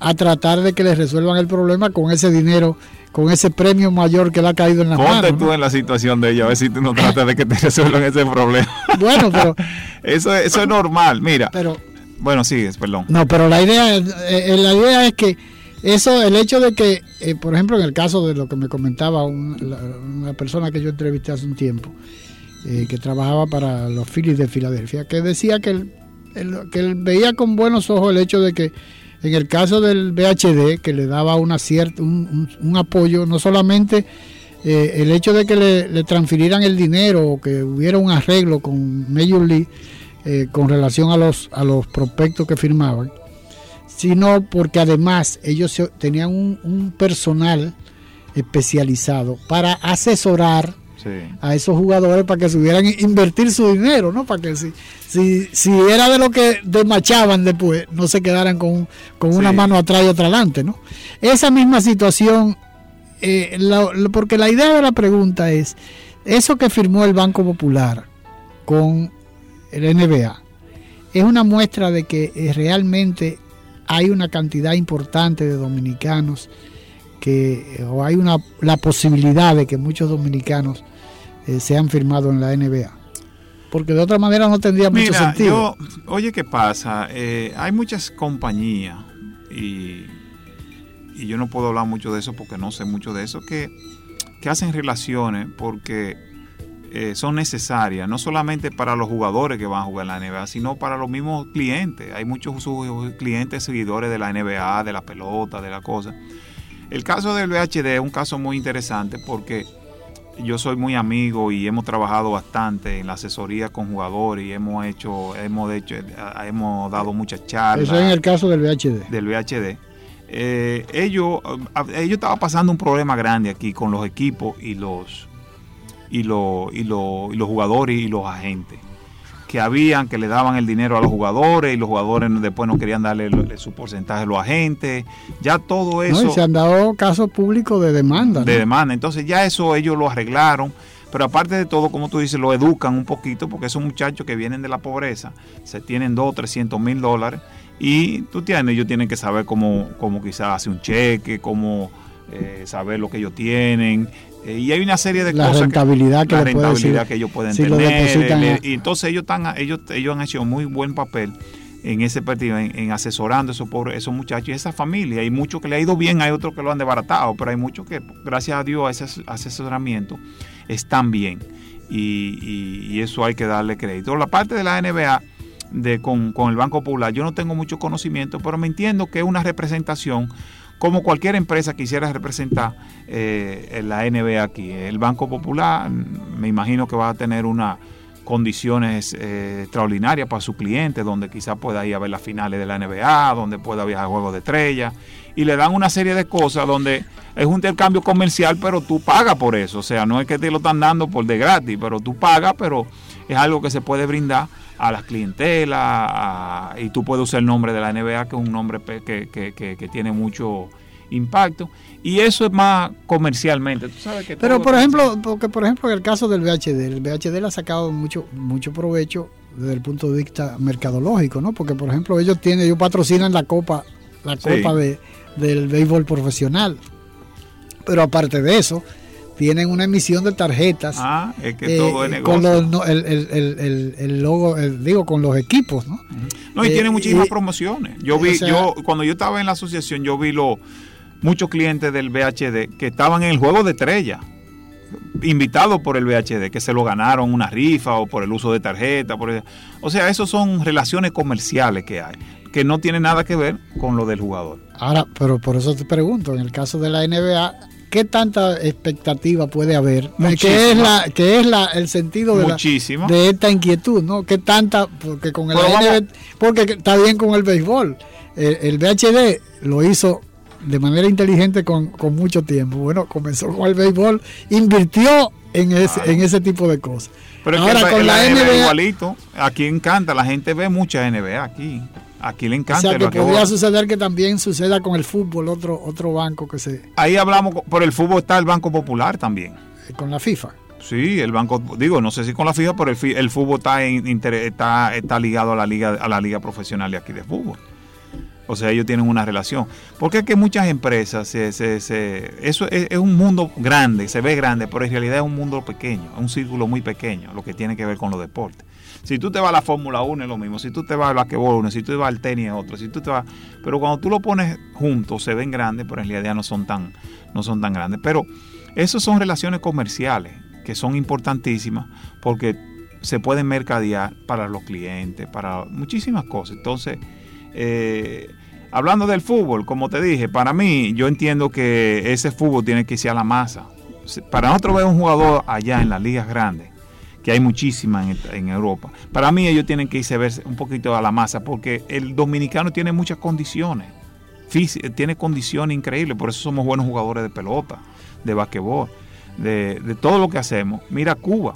a tratar de que les resuelvan el problema con ese dinero, con ese premio mayor que le ha caído en la Ponte mano. tú en la situación de ella, a ver si tú no tratas de que te resuelvan ese problema. Bueno, pero eso, es- eso es normal. Mira. Pero, bueno, sí, perdón. No, pero la idea, es- eh, la idea es que eso, el hecho de que, eh, por ejemplo, en el caso de lo que me comentaba un- una persona que yo entrevisté hace un tiempo, eh, que trabajaba para los Phillies de Filadelfia, que decía que él, él- que veía con buenos ojos el hecho de que en el caso del VHD, que le daba una cierta, un, un- apoyo, no solamente eh, el hecho de que le, le transfirieran el dinero o que hubiera un arreglo con Major League eh, con relación a los, a los prospectos que firmaban, sino porque además ellos tenían un, un personal especializado para asesorar Sí. a esos jugadores para que subieran invertir su dinero, ¿no? Para que si, si, si era de lo que desmachaban después, no se quedaran con, con una mano atrás y otra adelante, ¿no? Esa misma situación, eh, la- la- porque la idea de la pregunta es, eso que firmó el Banco Popular con el NBA, es una muestra de que eh, realmente hay una cantidad importante de dominicanos que eh, o hay una la posibilidad de que muchos dominicanos eh, sean firmados en la NBA porque de otra manera no tendría mucho sentido yo, oye, ¿qué pasa? Eh, hay muchas compañías y, y yo no puedo hablar mucho de eso porque no sé mucho de eso, que, que hacen relaciones porque eh, son necesarias, no solamente para los jugadores que van a jugar en la NBA, sino para los mismos clientes. Hay muchos clientes seguidores de la NBA, de la pelota, de la cosa. El caso del VHD es un caso muy interesante porque yo soy muy amigo y hemos trabajado bastante en la asesoría con jugadores y hemos hecho, hemos hecho, hemos dado muchas charlas eso es en el caso del VHD del VHD. Eh, ellos, a- ellos estaban pasando un problema grande aquí con los equipos y los y los y los, y los jugadores y los agentes que habían que le daban el dinero a los jugadores y los jugadores después no querían darle lo- su porcentaje a los agentes ya todo ¿no? eso y se han dado casos públicos de demanda ¿no? de demanda. Entonces ya eso ellos lo arreglaron. Pero aparte de todo, como tú dices, lo educan un poquito porque esos muchachos que vienen de la pobreza se tienen dos, trescientos mil dólares y tú tienes, ellos tienen que saber cómo, cómo quizás hace un cheque, cómo eh, saber lo que ellos tienen. Eh, y hay una serie de La cosas. rentabilidad que la rentabilidad decir que ellos pueden si tener. el- el- y entonces ellos, están, ellos, ellos han hecho muy buen papel en ese partido, en, en asesorando a esos pobres, esos muchachos y esa familia. Hay muchos que le ha ido bien, hay otros que lo han desbaratado, pero hay muchos que, gracias a Dios, a ese as- asesoramiento, están bien. Y, y- y eso hay que darle crédito. La parte de la NBA de, con, con el Banco Popular, yo no tengo mucho conocimiento, pero me entiendo que es una representación como cualquier empresa quisiera representar eh, la NBA aquí. El Banco Popular, mm, me imagino que va a tener una condiciones eh, extraordinarias para su cliente, donde quizá pueda ir a ver las finales de la NBA, donde pueda viajar a juegos de estrella, y le dan una serie de cosas donde es un intercambio comercial, pero tú pagas por eso, o sea, no es que te lo están dando por de gratis, pero tú pagas, pero es algo que se puede brindar a las clientelas, y tú puedes usar el nombre de la NBA, que es un nombre que, que, que, que tiene mucho impacto y eso es más comercialmente. Pero por ejemplo, porque por ejemplo en el caso del VHD, el VHD le ha sacado mucho mucho provecho desde el punto de vista mercadológico, ¿no? Porque por ejemplo ellos tienen, ellos patrocinan la copa, la copa de, del béisbol profesional. Pero aparte de eso, tienen una emisión de tarjetas. Ah, es que todo es eh. Con los, el, el, el, el, logo, digo, con los equipos, ¿no? No, y tiene eh, muchísimas promociones. Yo vi, yo, cuando yo estaba en la asociación, yo vi los muchos clientes del VHD que estaban en el juego de estrella, invitados por el VHD, que se lo ganaron una rifa o por el uso de tarjeta. Por O sea, eso son relaciones comerciales que hay, que no tienen nada que ver con lo del jugador. Ahora, pero por eso te pregunto, en el caso de la NBA, ¿qué tanta expectativa puede haber? ¿Qué es, la, qué es la, el sentido de, de esta inquietud? ¿no? ¿Qué tanta? Porque con el NBA, porque está bien con el béisbol. el VHD lo hizo de manera inteligente con, mucho tiempo. Bueno, comenzó con el béisbol, invirtió en ese, en ese tipo de cosas. Pero Ahora, con la, NBA, igualito, aquí encanta, la gente ve mucha NBA aquí. Aquí le encanta. O sea, que podría suceder que también suceda con el fútbol, otro, otro banco que se... Ahí hablamos, por el fútbol está el Banco Popular también. Eh, con la FIFA. Sí, el banco, digo, no sé si con la FIFA, pero el, el fútbol está, está, está ligado a la liga, a la liga profesional de aquí de fútbol. O sea, ellos tienen una relación. Porque es que muchas empresas, se, se, eso es, un mundo grande, se ve grande, pero en realidad es un mundo pequeño, es un círculo muy pequeño, lo que tiene que ver con los deportes. Si tú te vas a la Fórmula 1 es lo mismo, si tú te vas al basquetbol uno, si tú te vas al tenis es otro, si tú te vas... Pero cuando tú lo pones juntos se ven grandes, pero en realidad no son tan, no son tan grandes. Pero esas son relaciones comerciales que son importantísimas porque se pueden mercadear para los clientes, para muchísimas cosas. Entonces, eh, hablando del fútbol, como te dije, para mí yo entiendo que ese fútbol tiene que irse a la masa. Para nosotros ver un jugador allá en las ligas grandes, que hay muchísimas en, Europa, para mí ellos tienen que irse a ver un poquito a la masa, porque el dominicano tiene muchas condiciones, tiene condiciones increíbles, por eso somos buenos jugadores de pelota, de basquetbol, de, todo lo que hacemos. Mira Cuba,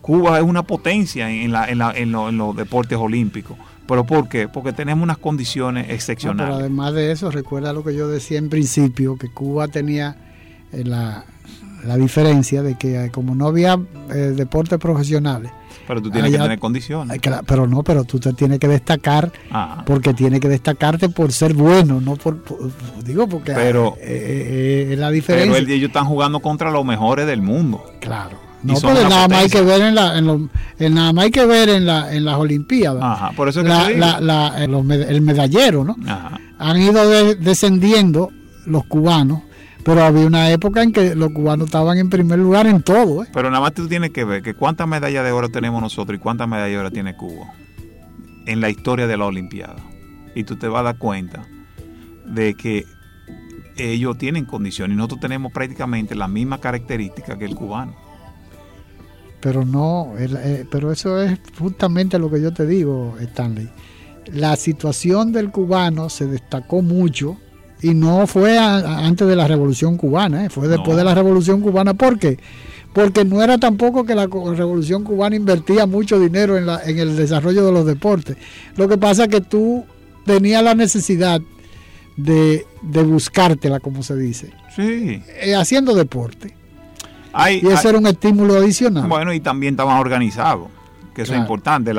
Cuba es una potencia en, en los deportes olímpicos ¿Pero por qué? Porque tenemos unas condiciones excepcionales. pero además de eso, recuerda lo que yo decía en principio, que Cuba tenía eh, la, diferencia de que eh, como no había eh, deportes profesionales, pero tú tienes que tener condiciones. pero no, pero tú te tienes que destacar ah. porque tienes que destacarte por ser bueno, no por, digo porque pero, es la diferencia. Pero ellos están jugando contra los mejores del mundo. Claro. No, pero nada más hay que ver en la, en nada más hay que ver en, la, en las Olimpiadas. Ajá, por eso es que la, la, el medallero, ¿no? Ajá. Han ido descendiendo los cubanos, pero había una época en que los cubanos estaban en primer lugar en todo. ¿eh? Pero nada más tú tienes que ver que cuántas medallas de oro tenemos nosotros y cuántas medallas de oro tiene Cuba en la historia de la Olimpiada. Y tú te vas a dar cuenta de que ellos tienen condiciones y nosotros tenemos prácticamente la misma característica que el cubano pero no, eh, pero eso es justamente lo que yo te digo, Stanley. La situación del cubano se destacó mucho y no fue antes de la Revolución Cubana, eh, fue después de la Revolución Cubana. ¿Por qué? Porque no era tampoco que la Revolución Cubana invertía mucho dinero en, la, en el desarrollo de los deportes. Lo que pasa es que tú tenías la necesidad de, de buscártela, como se dice, sí. Eh, haciendo deporte y eso era un estímulo adicional. Bueno, y también estaban organizados, que eso es importante.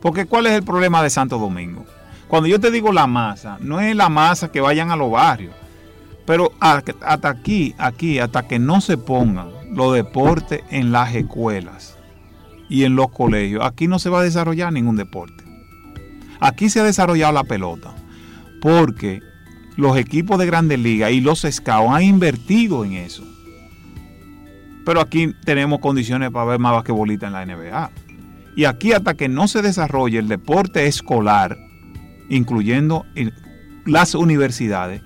porque ¿cuál es el problema de Santo Domingo? Cuando yo te digo la masa, no es la masa que vayan a los barrios, pero hasta aquí, aquí, hasta que no se pongan los deportes en las escuelas y en los colegios, aquí no se va a desarrollar ningún deporte. Aquí se ha desarrollado la pelota, porque los equipos de grandes ligas y los scouts han invertido en eso pero aquí tenemos condiciones para ver más basquetbolita en la NBA. Y aquí hasta que no se desarrolle el deporte escolar, incluyendo las universidades,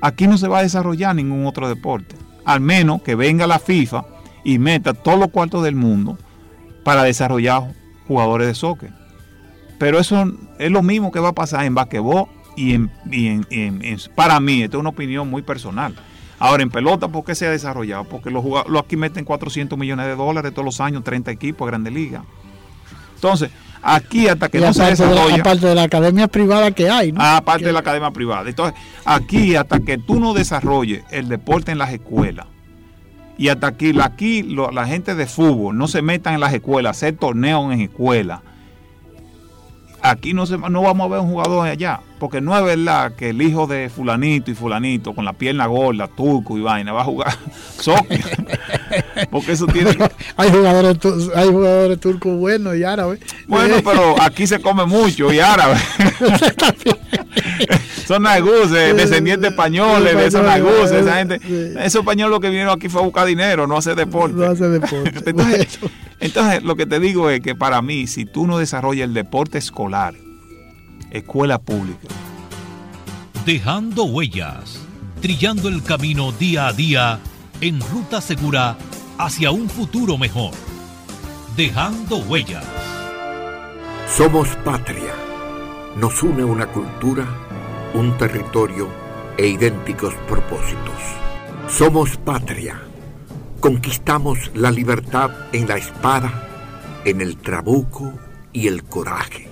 aquí no se va a desarrollar ningún otro deporte. Al menos que venga la FIFA y meta todos los cuartos del mundo para desarrollar jugadores de soccer. Pero eso es lo mismo que va a pasar en basquetbol y en, para mí, esto es una opinión muy personal. Ahora, en pelota, ¿por qué se ha desarrollado? Porque los, jugadores, aquí meten 400 millones de dólares todos los años, 30 equipos, Grande Liga. Entonces, aquí hasta que no se desarrolla. aparte de la academia privada que hay, ¿no? Aparte de la academia privada. Entonces, aquí hasta que tú no desarrolles el deporte en las escuelas, y hasta aquí, aquí la gente de fútbol no se metan en las escuelas, hacer torneos en escuelas, aquí no, se, no vamos a ver un jugador allá, porque no es verdad que el hijo de fulanito y fulanito con la pierna gorda, turco y vaina, va a jugar soccer. porque eso tiene... hay, jugadores, hay jugadores turcos buenos y árabes. Bueno, pero aquí se come mucho y árabe. Son naguses, descendientes españoles de esos naguses, esa gente. Esos españoles lo que vinieron aquí fue a buscar dinero, no hacer deporte. No hacer deporte. entonces, lo que te digo es que para mí, si tú no desarrollas el deporte escolar, escuela pública. Dejando huellas, trillando el camino día a día en ruta segura hacia un futuro mejor. Dejando huellas. Somos patria. Nos une una cultura, un territorio e idénticos propósitos. Somos patria. Conquistamos la libertad en la espada, en el trabuco y el coraje.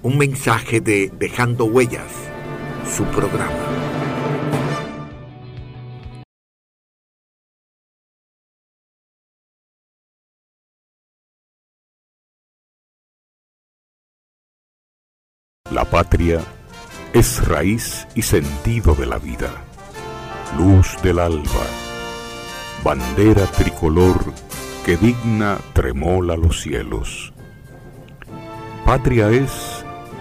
Un mensaje de Dejando Huellas, su programa. La patria es raíz y sentido de la vida, luz del alba, bandera tricolor que digna tremola los cielos. Patria es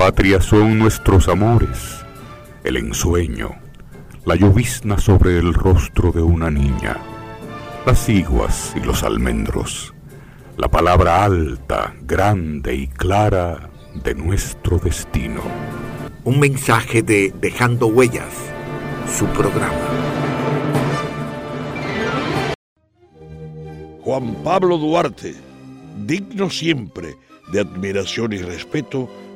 Patria son nuestros amores, el ensueño, la llovizna sobre el rostro de una niña, las iguas y los almendros, la palabra alta, grande y clara de nuestro destino. Un mensaje de Dejando Huellas, su programa. Juan Pablo Duarte, digno siempre de admiración y respeto,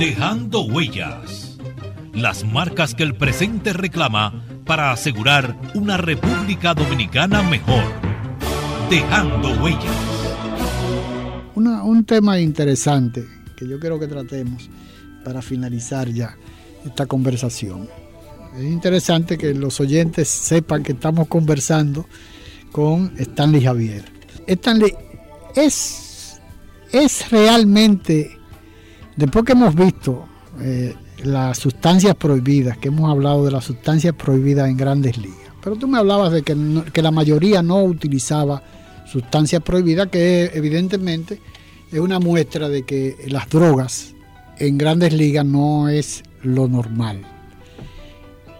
Dejando Huellas. Las marcas que el presente reclama para asegurar una República Dominicana mejor. Dejando Huellas. un tema interesante que yo quiero que tratemos para finalizar ya esta conversación. Es interesante que los oyentes sepan que estamos conversando con Stanley Javier. Stanley, es, es realmente, después que hemos visto eh, las sustancias prohibidas, que hemos hablado de las sustancias prohibidas en grandes ligas, pero tú me hablabas de que, que la mayoría no utilizaba sustancias prohibidas, que evidentemente es una muestra de que las drogas en grandes ligas no es lo normal.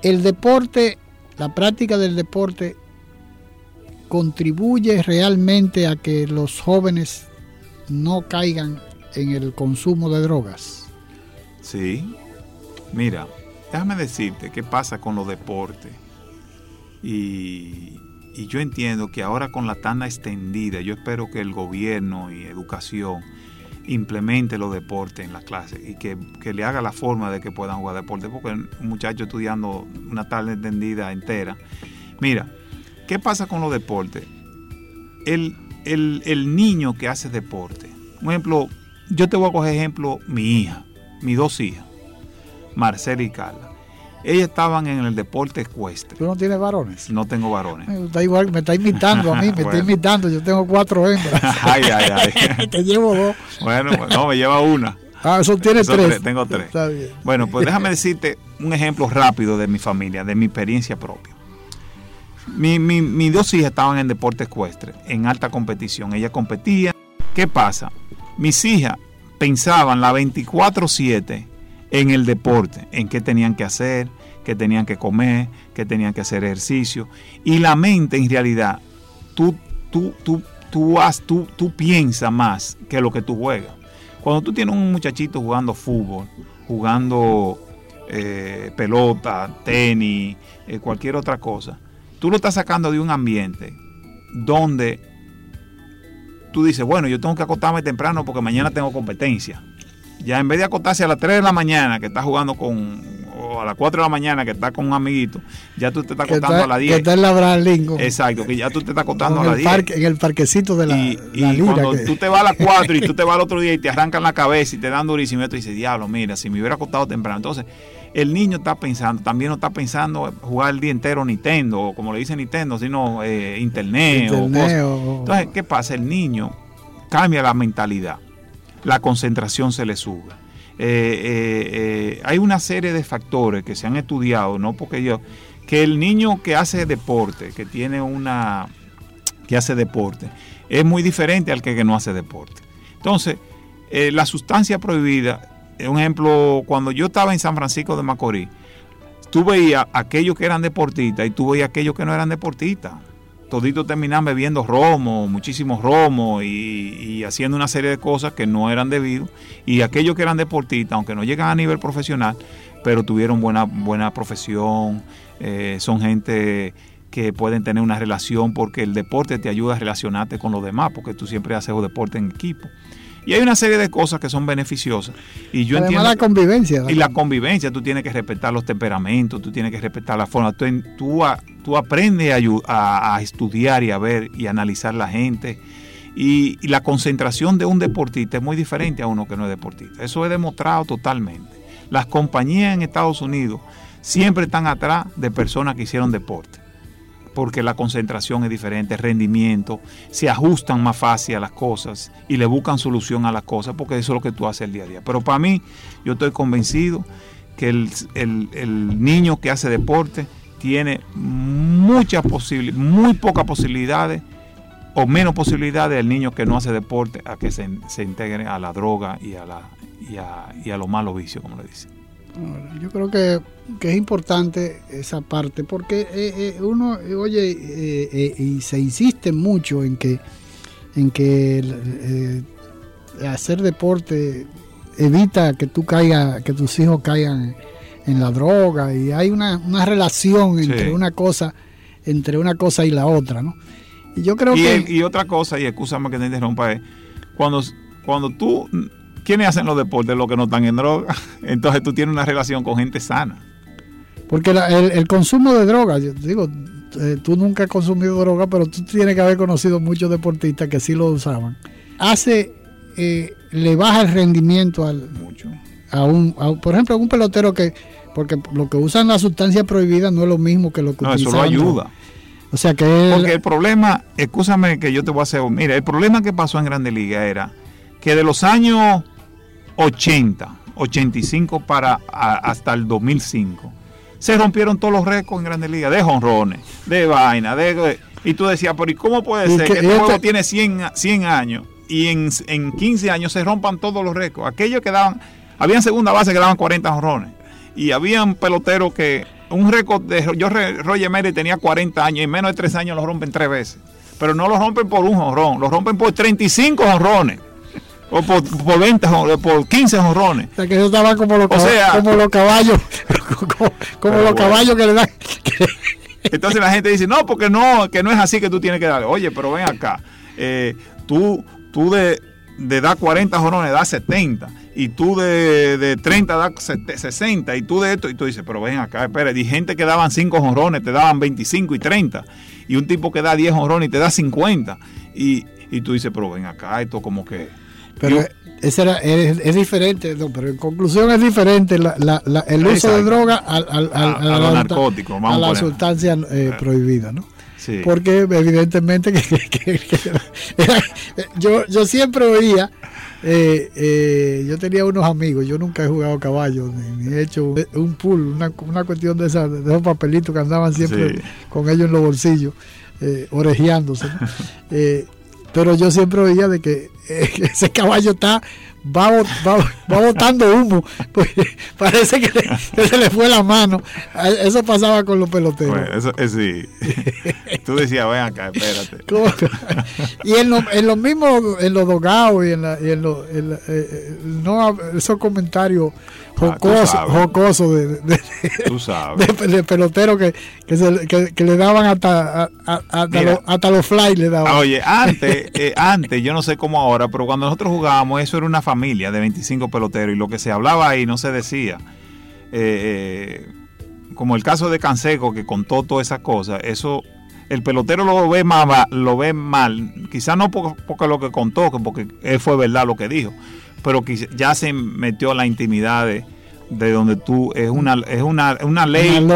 El deporte, la práctica del deporte contribuye realmente a que los jóvenes no caigan en el consumo de drogas. Sí, mira, déjame decirte qué pasa con los deportes. Y, y, yo entiendo que ahora con la tanda extendida, yo espero que el gobierno y educación implemente los deportes en las clases y que, le haga la forma de que puedan jugar deporte, porque un muchacho estudiando una tarde entendida entera. Mira, ¿qué pasa con los deportes? El, el, niño que hace deporte, por ejemplo, yo te voy a coger ejemplo, mi hija, mis dos hijas, Marcela y Carla ellas estaban en el deporte ecuestre. ¿Tú no tienes varones? No tengo varones. Está igual, me está imitando a mí, me está imitando. Yo tengo cuatro hembras. ay, ay, ay. Te llevo dos. Bueno, pues, no, me lleva una. Ah, eso tiene tres. Tengo tres. Está bien. Bueno, pues déjame decirte un ejemplo rápido de mi familia, de mi experiencia propia. Mi, mi, mis dos hijas estaban en deporte ecuestre, en alta competición. Ellas competían. ¿Qué pasa? Mis hijas pensaban la 24-7 en el deporte, en qué tenían que hacer, qué tenían que comer, qué tenían que hacer ejercicio. Y la mente en realidad, tú, tú, tú, tú, tú, piensas más que lo que tú juegas. Cuando tú tienes un muchachito jugando fútbol, jugando eh, pelota, tenis, eh, cualquier otra cosa, tú lo estás sacando de un ambiente donde tú dices, bueno, yo tengo que acostarme temprano porque mañana tengo competencia ya en vez de acostarse a las 3 de la mañana que está jugando con, o a las 4 de la mañana que está con un amiguito, ya tú te estás acostando a las 10. Que está en la Lingo. Exacto, que ya tú te estás acostando a las 10. en el parquecito de la, y, y cuando tú te vas a las 4 y tú te vas al otro día y te arrancan la cabeza y te dan durísimo, y tú dices, diablo, mira, si me hubiera acostado temprano. Entonces, el niño está pensando, también no está pensando jugar el día entero Nintendo, o como le dicen Nintendo, sino eh, internet, o cosas. Entonces, ¿qué pasa? El niño cambia la mentalidad la concentración se le sube. Eh, eh, eh, hay una serie de factores que se han estudiado, no porque yo, que el niño que hace deporte, que tiene una, que hace deporte, es muy diferente al que, no hace deporte. Entonces, la sustancia prohibida, un ejemplo, cuando yo estaba en San Francisco de Macorís, tú veías aquellos que eran deportistas y tú veías aquellos que no eran deportistas toditos terminan bebiendo romo, muchísimos romo y, haciendo una serie de cosas que no eran debidos. Y aquellos que eran deportistas, aunque no llegan a nivel profesional, pero tuvieron buena, buena profesión, eh, son gente que pueden tener una relación porque el deporte te ayuda a relacionarte con los demás, porque tú siempre haces deporte en equipo. Y hay una serie de cosas que son beneficiosas. Y yo entiendo. la convivencia. Y la convivencia, tú tienes que respetar los temperamentos, tú tienes que respetar la forma. Tú, tú, tú aprendes a, a, estudiar y a ver y analizar la gente. Y, y, la concentración de un deportista es muy diferente a uno que no es deportista. Eso es demostrado totalmente. Las compañías en Estados Unidos siempre están atrás de personas que hicieron deporte porque la concentración es diferente, el rendimiento, se ajustan más fácil a las cosas y le buscan solución a las cosas, porque eso es lo que tú haces el día a día. Pero para mí, yo estoy convencido que el, niño que hace deporte tiene muchas posibilidades, muy pocas posibilidades o menos posibilidades del niño que no hace deporte a que se, se integre a la droga y a, la, y a, y a los malos vicios, como le dicen. Yo creo que, que, es importante esa parte porque eh, eh, uno, oye, eh, y se insiste mucho en que, en que hacer deporte evita que tú caigas, que tus hijos caigan en la droga y hay una, una relación entre una cosa, entre una cosa y la otra, ¿no? Y yo creo que y otra cosa y excúsame que te interrumpa es cuando cuando tú ¿quiénes hacen los deportes? Los que no están en droga. Entonces tú tienes una relación con gente sana. Porque el, consumo de droga, yo digo, eh, tú nunca has consumido droga, pero tú tienes que haber conocido muchos deportistas que sí lo usaban. Hace, eh, le baja el rendimiento al, Mucho. A, un, por ejemplo, a un pelotero que, porque lo que usan la sustancia prohibida no es lo mismo que lo que no, eso lo ayuda. O sea que... Porque el problema, escúchame que yo te voy a hacer, mira, el problema que pasó en Grande Liga era que de los años 80, 85 para hasta el 2005, se rompieron todos los récords en Grandes Ligas de jonrones, de vaina, de, y tú decías, pero ¿y cómo puede ser que, este juego tiene 100, 100 años y en, en, 15 años se rompan todos los récords? Aquellos que daban, habían segunda base que daban 40 jonrones y habían peloteros que un récord de yo Roger Mary tenía 40 años y en menos de 3 años lo rompen tres veces. Pero no lo rompen por un jonrón, lo rompen por 35 jonrones o por, por 20, por 15 jonrones. O sea, que eso estaba como los, como los caballos, como, los caballos que le dan. Entonces la gente dice, no, porque no, que no es así que tú tienes que darle. Oye, pero ven acá, eh, tú, tú de, de dar 40 jonrones das 70 y tú de, de 30 das 60 y tú de esto y tú dices, pero ven acá, espera, y gente que daban 5 jonrones te daban 25 y 30 y un tipo que da 10 jonrones y te da 50 y, y tú dices, pero ven acá, esto como que pero ese era, es, diferente, no, pero en conclusión es diferente el uso de droga al, al, a, a, los narcóticos, a la sustancia eh, prohibida, ¿no? Sí. Porque evidentemente que, yo, yo siempre oía, eh, eh, yo tenía unos amigos, yo nunca he jugado caballo, ni, he hecho un pool, una, una cuestión de, esa, de esos papelitos que andaban siempre con ellos en los bolsillos, orejeándose. ¿no? pero yo siempre oía de que ese caballo está va, va, botando humo. Pues, parece que, se le fue la mano. Eso pasaba con los peloteros. Eso, eh, sí. Tú decías ven acá espérate y en, lo, en los mismos en los dogados y en, la, y en, lo, en eh, eh, no esos comentarios Ah, jocoso, de, de, pelotero que, que, le daban hasta, hasta, los fly le daban. Oye, antes, eh, antes, yo no sé cómo ahora, pero cuando nosotros jugábamos, eso era una familia de 25 peloteros y lo que se hablaba ahí no se decía. Eh, eh, como el caso de Canseco que contó todas esas cosas, eso el pelotero lo ve mal, lo ve mal, quizás no porque, porque, lo que contó, porque él fue verdad lo que dijo, pero que ya se metió la intimidad de, donde tú es una es una, una ley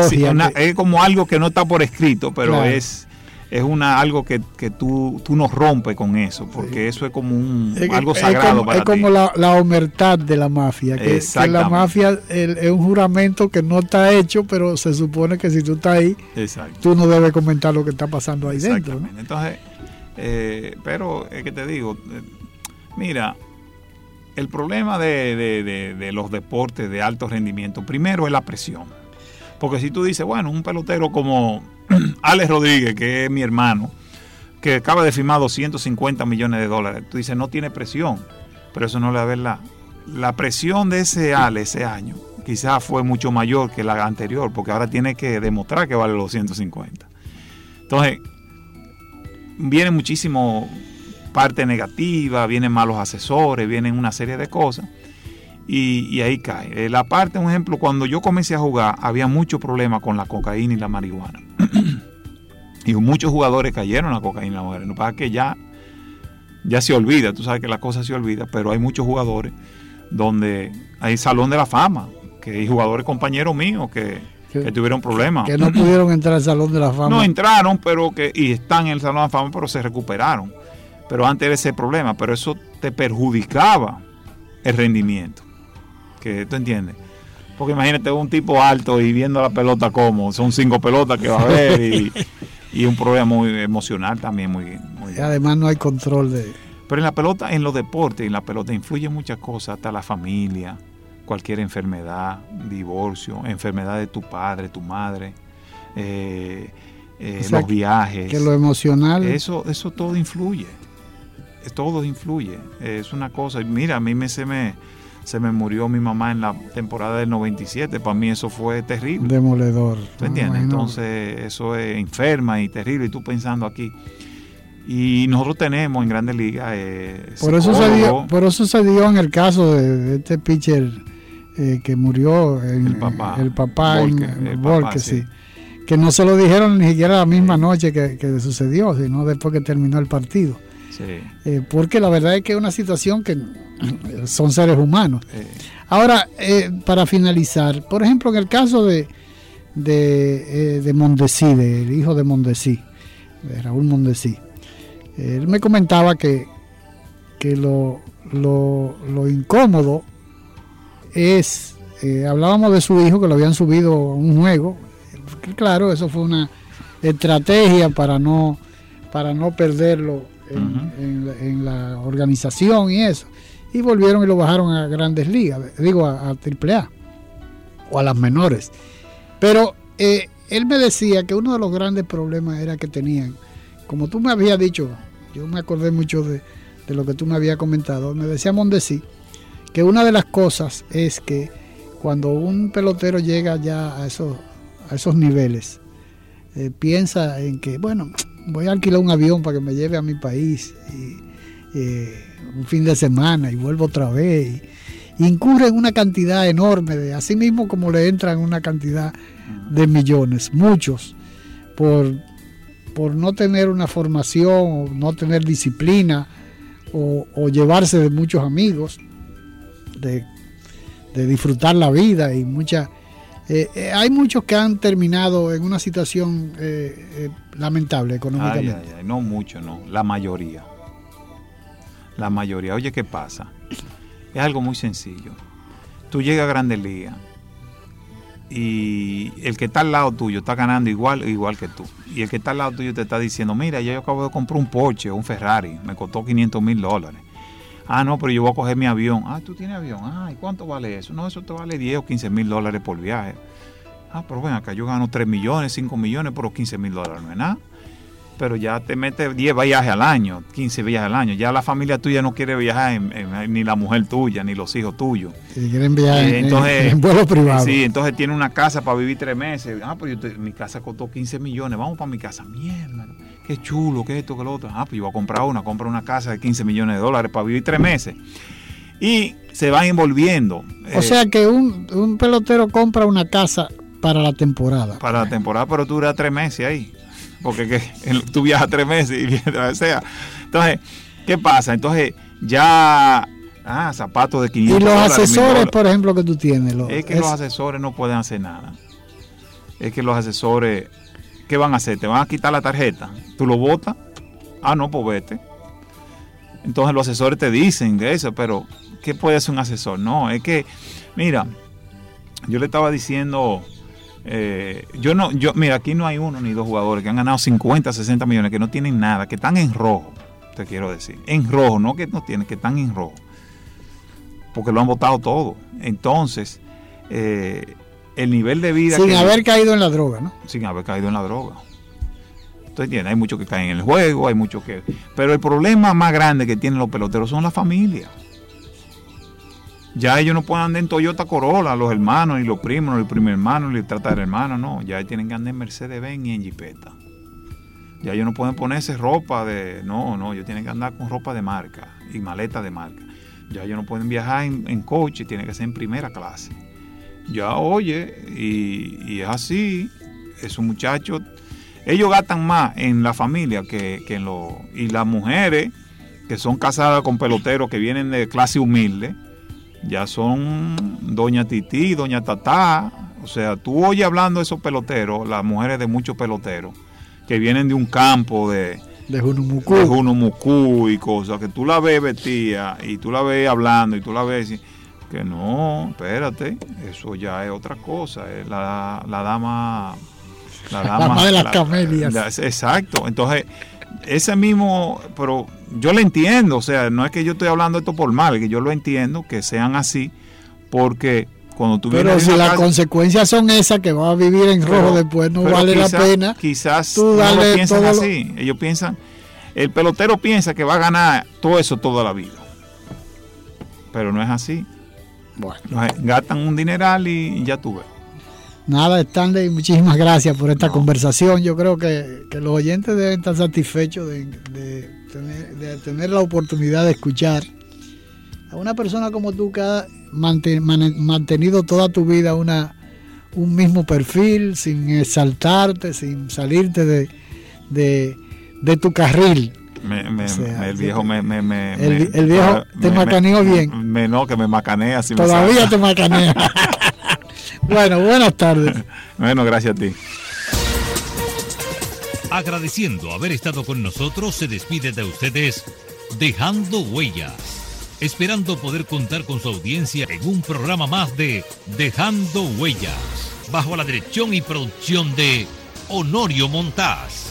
es como algo que no está por escrito pero es es una algo que, que tú, tú no rompes con eso porque eso es como un algo sagrado es como, es como la, la omertad de la mafia que, la mafia es un juramento que no está hecho pero se supone que si tú estás ahí tú no debes comentar lo que está pasando ahí dentro entonces eh, pero es que te digo eh, mira el problema de, los deportes de alto rendimiento, primero es la presión. Porque si tú dices, bueno, un pelotero como Alex Rodríguez, que es mi hermano, que acaba de firmar 250 millones de dólares, tú dices, no tiene presión. Pero eso no es la. La presión de ese Alex ese año quizás fue mucho mayor que la anterior, porque ahora tiene que demostrar que vale los 250. Entonces, viene muchísimo parte negativa, vienen malos asesores, vienen una serie de cosas. Y, ahí cae. Eh, la parte, un ejemplo, cuando yo comencé a jugar, había mucho problema con la cocaína y la marihuana. y muchos jugadores cayeron en la cocaína y la marihuana. Lo que pasa es que ya, ya se olvida, tú sabes que la cosa se olvida, pero hay muchos jugadores donde hay salón de la fama, que hay jugadores compañeros míos que, que, tuvieron problemas. Que no pudieron entrar al salón de la fama. No entraron, pero que, y están en el salón de la fama, pero se recuperaron pero antes era ese problema, pero eso te perjudicaba el rendimiento. Que tú entiendes. Porque imagínate un tipo alto y viendo la pelota como, son cinco pelotas que va a ver y, y un problema muy emocional también muy, muy además no hay control de... pero en la pelota, en los deportes, en la pelota influye muchas cosas, hasta la familia, cualquier enfermedad, divorcio, enfermedad de tu padre, tu madre, eh, eh, O sea, los viajes. que lo emocional- Eso, eso todo influye. Es- Todo influye. Es una cosa. Mira, a mí me, se, me, se me murió mi mamá en la temporada del 97. Para mí eso fue terrible. Demoledor. ¿Tú entiendes? Entonces, eso es enferma y terrible. Y tú pensando aquí. Y nosotros tenemos en Grandes Ligas. eh, Por eso, se dio, por eso se dio en el caso de, de este pitcher eh, que murió, en, el papá, el papá, en- el papá, sí. sí. Que no se lo dijeron ni siquiera la misma noche que, que sucedió, sino después que terminó el partido. Sí. Eh, porque la verdad es que es una situación que son seres humanos. Ahora, eh, para finalizar, por ejemplo, en el caso de, de, eh, de Mondesí, del hijo de Mondesí, de Raúl Mondesí, él me comentaba que, que lo, lo, lo incómodo es, eh, hablábamos de su hijo que lo habían subido a un juego, claro, eso fue una estrategia para no, para no perderlo en, en la- en la organización y eso. Y volvieron y lo bajaron a grandes ligas, digo a, a triple A o a las menores. Pero eh, él me decía que uno de los grandes problemas era que tenían, como tú me habías dicho, yo me acordé mucho de, de lo que tú me habías comentado, me decía Mondesi, que una de las cosas es que cuando un pelotero llega ya a esos, a esos niveles, eh, piensa en que, bueno, voy a alquilar un avión para que me lleve a mi país y, eh, un fin de semana y vuelvo otra vez. Y, incurre en una cantidad enorme de, así mismo como le entran una cantidad de millones, muchos, por, por no tener una formación, o no tener disciplina, o, o llevarse de muchos amigos, de, de disfrutar la vida y muchas... eh, eh, hay muchos que han terminado en una situación eh, eh, lamentable económicamente. ay, no mucho, no. La mayoría. La mayoría. Oye, ¿qué pasa? Es algo muy sencillo. Tú llegas a Grandes Ligas y el que está al lado tuyo está ganando igual igual que tú. Y el que está al lado tuyo te está diciendo, mira, yo acabo de comprar un Porsche un Ferrari, me costó 500 mil dólares. Ah, no, pero yo voy a coger mi avión. Ah, tú tienes avión. Ah, ¿y cuánto vale eso? No, eso te vale 10 o 15 mil dólares por viaje. Ah, pero ven acá, yo gano 3 millones, 5 millones, pero 15 mil dólares no es nada. Pero ya te metes 10 viajes al año, 15 viajes al año. Ya la familia tuya no quiere viajar, en- en- ni la mujer tuya, ni los hijos tuyos. Si quieren viajar Eh, en- entonces, en vuelo privado. Sí, entonces tiene una casa para vivir tres meses. Ah, pues yo te- mi casa costó 15 millones. Vamos para mi casa. Mierda, qué chulo, qué esto, qué lo otro. Ah, pues yo voy a comprar una, compro una casa de 15 millones de dólares para vivir tres meses. Y se van envolviendo. O eh, sea que un, un pelotero compra una casa para la temporada. para la temporada, pero tú duras tres meses ahí. Porque que, tú viajas tres meses y o sea. Entonces, ¿qué pasa? Entonces, ya. Ah, zapatos de 500 Y los dólares, asesores, por ejemplo, que tú tienes. los- Es que es- los asesores no pueden hacer nada. Es que los asesores, ¿qué van a hacer? ¿Te van a quitar la tarjeta? ¿Tú lo votas? Ah, no, pues vete. Entonces los asesores te dicen de eso, pero ¿qué puede hacer un asesor? No, es que, mira, yo le estaba diciendo, eh, yo no, yo, mira, aquí no hay uno ni dos jugadores que han ganado 50, 60 millones, que no tienen nada, que están en rojo, te quiero decir. En rojo, no que no tienen, que están en rojo porque lo han votado todo. Entonces, eh, el nivel de vida... sin que- haber caído en la droga, ¿no? sin haber caído en la droga. Hay muchos que caen en el juego, hay muchos que... Pero el problema más grande que tienen los peloteros son la familia. Ya ellos no pueden andar en Toyota Corolla, los hermanos, ni los primos, ni el primer hermano, ni el tratar hermano, no. Ya tienen que andar en Mercedes-Benz y en Jeepeta. Ya ellos no pueden ponerse ropa de... No, no, ellos tienen que andar con ropa de marca y maleta de marca. Ya ellos no pueden viajar en, en coche, tienen que ser en primera clase. Ya oye, y, y es así, esos muchachos, ellos gastan más en la familia que, que en los... Y las mujeres que son casadas con peloteros que vienen de clase humilde, ya son doña Titi, doña Tatá. O sea, tú oyes hablando de esos peloteros, las mujeres de muchos peloteros, que vienen de un campo de, De Junumucú. de Junumucú y cosas, que tú la ves vestida y tú la ves hablando y tú la ves y- que no, espérate, eso ya es otra cosa. es La, la dama La dama, de las camelias. exacto. Entonces, ese mismo, pero yo lo entiendo, o sea, no es que yo estoy hablando esto por mal, que yo lo entiendo, que sean así, porque cuando tú Pero si las consecuencias son esas que va a vivir en rojo después, no vale la pena. Quizás tú no lo piensan así. Ellos piensan, el pelotero piensa que va a ganar todo eso toda la vida. Pero no es así. Bueno. Gastan un dineral y ya tú ves. Nada, Stanley, muchísimas gracias por esta conversación. Yo creo que, los oyentes deben estar satisfechos de, tener, la oportunidad de escuchar a una persona como tú que ha mantenido toda tu vida una, un mismo perfil, sin exaltarte, sin salirte de, tu carril. El viejo me, el, viejo te macaneó bien. Me, no, que me macanea. Todavía te macanea. Bueno, buenas tardes. bueno, gracias a ti. Agradeciendo haber estado con nosotros, se despide de ustedes dejando huellas. Esperando poder contar con su audiencia en un programa más de Dejando Huellas, bajo la dirección y producción de Honorio Montaz.